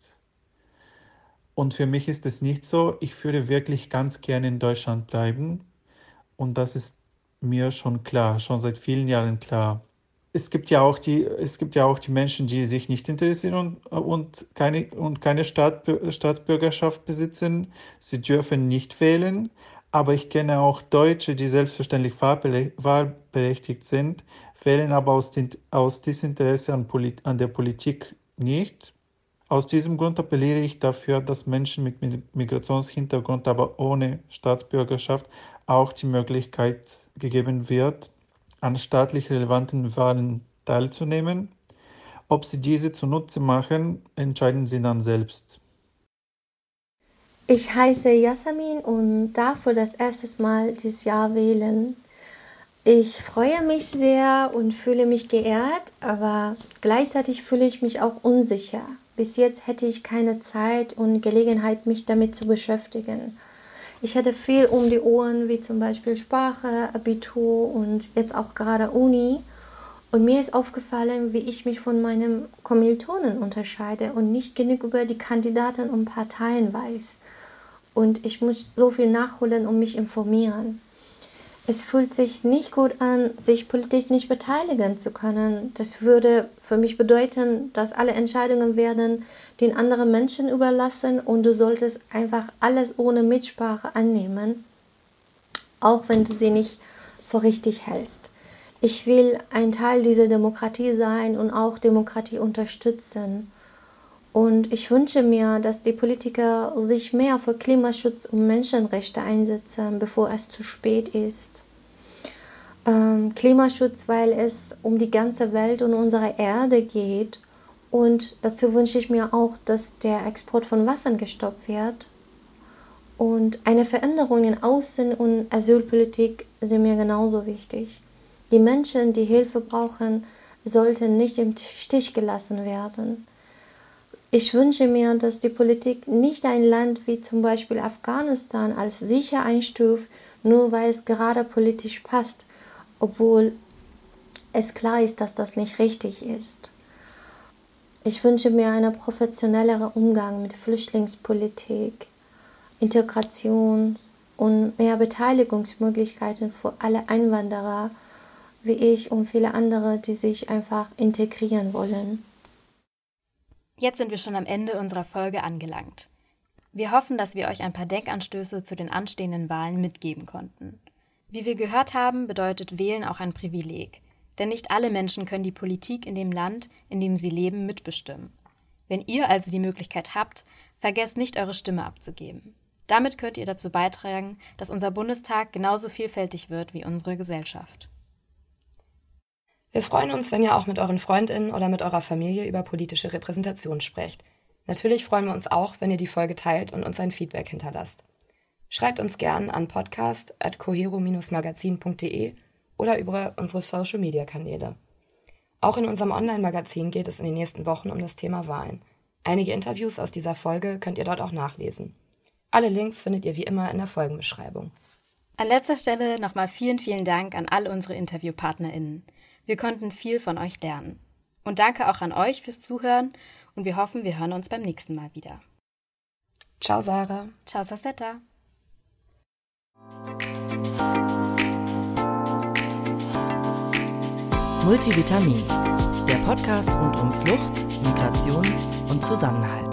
Und für mich ist es nicht so. Ich würde wirklich ganz gerne in Deutschland bleiben. Und das ist mir schon klar, schon seit vielen Jahren klar. Es gibt ja auch die, es gibt ja auch die Menschen, die sich nicht interessieren und, und keine, und keine Staat, Staatsbürgerschaft besitzen. Sie dürfen nicht wählen. Aber ich kenne auch Deutsche, die selbstverständlich wahlberechtigt sind, wählen aber aus, den, aus Desinteresse an, Polit, an der Politik nicht. Aus diesem Grund appelliere ich dafür, dass Menschen mit Migrationshintergrund, aber ohne Staatsbürgerschaft auch die Möglichkeit gegeben wird, an staatlich relevanten Wahlen teilzunehmen. Ob sie diese zunutze machen, entscheiden sie dann selbst. Ich heiße Yasamin und darf für das erste Mal dieses Jahr wählen. Ich freue mich sehr und fühle mich geehrt, aber gleichzeitig fühle ich mich auch unsicher. Bis jetzt hätte ich keine Zeit und Gelegenheit, mich damit zu beschäftigen. Ich hatte viel um die Ohren, wie zum Beispiel Sprache, Abitur und jetzt auch gerade Uni. Und mir ist aufgefallen, wie ich mich von meinem Kommilitonen unterscheide und nicht genug über die Kandidaten und Parteien weiß. Und ich muss so viel nachholen und mich informieren. Es fühlt sich nicht gut an, sich politisch nicht beteiligen zu können. Das würde für mich bedeuten, dass alle Entscheidungen werden den anderen Menschen überlassen und du solltest einfach alles ohne Mitsprache annehmen, auch wenn du sie nicht für richtig hältst. Ich will ein Teil dieser Demokratie sein und auch Demokratie unterstützen. Und ich wünsche mir, dass die Politiker sich mehr für Klimaschutz und Menschenrechte einsetzen, bevor es zu spät ist. Ähm, Klimaschutz, weil es um die ganze Welt und unsere Erde geht. Und dazu wünsche ich mir auch, dass der Export von Waffen gestoppt wird. Und eine Veränderung in Außen- und Asylpolitik sind mir genauso wichtig. Die Menschen, die Hilfe brauchen, sollten nicht im Stich gelassen werden. Ich wünsche mir, dass die Politik nicht ein Land wie zum Beispiel Afghanistan als sicher einstuft, nur weil es gerade politisch passt, obwohl es klar ist, dass das nicht richtig ist. Ich wünsche mir einen professionelleren Umgang mit Flüchtlingspolitik, Integration und mehr Beteiligungsmöglichkeiten für alle Einwanderer wie ich und viele andere, die sich einfach integrieren wollen. Jetzt sind wir schon am Ende unserer Folge angelangt. Wir hoffen, dass wir euch ein paar Denkanstöße zu den anstehenden Wahlen mitgeben konnten. Wie wir gehört haben, bedeutet Wählen auch ein Privileg, denn nicht alle Menschen können die Politik in dem Land, in dem sie leben, mitbestimmen. Wenn ihr also die Möglichkeit habt, vergesst nicht eure Stimme abzugeben. Damit könnt ihr dazu beitragen, dass unser Bundestag genauso vielfältig wird wie unsere Gesellschaft. Wir freuen uns, wenn ihr auch mit euren Freundinnen oder mit eurer Familie über politische Repräsentation sprecht. Natürlich freuen wir uns auch, wenn ihr die Folge teilt und uns ein Feedback hinterlasst. Schreibt uns gern an podcast.cohero-magazin.de oder über unsere Social-Media-Kanäle. Auch in unserem Online-Magazin geht es in den nächsten Wochen um das Thema Wahlen. Einige Interviews aus dieser Folge könnt ihr dort auch nachlesen. Alle Links findet ihr wie immer in der Folgenbeschreibung. An letzter Stelle nochmal vielen, vielen Dank an all unsere InterviewpartnerInnen. Wir konnten viel von euch lernen. Und danke auch an euch fürs Zuhören und wir hoffen, wir hören uns beim nächsten Mal wieder. Ciao Sarah. Ciao Sassetta. Multivitamin, der Podcast rund um Flucht, Migration und Zusammenhalt.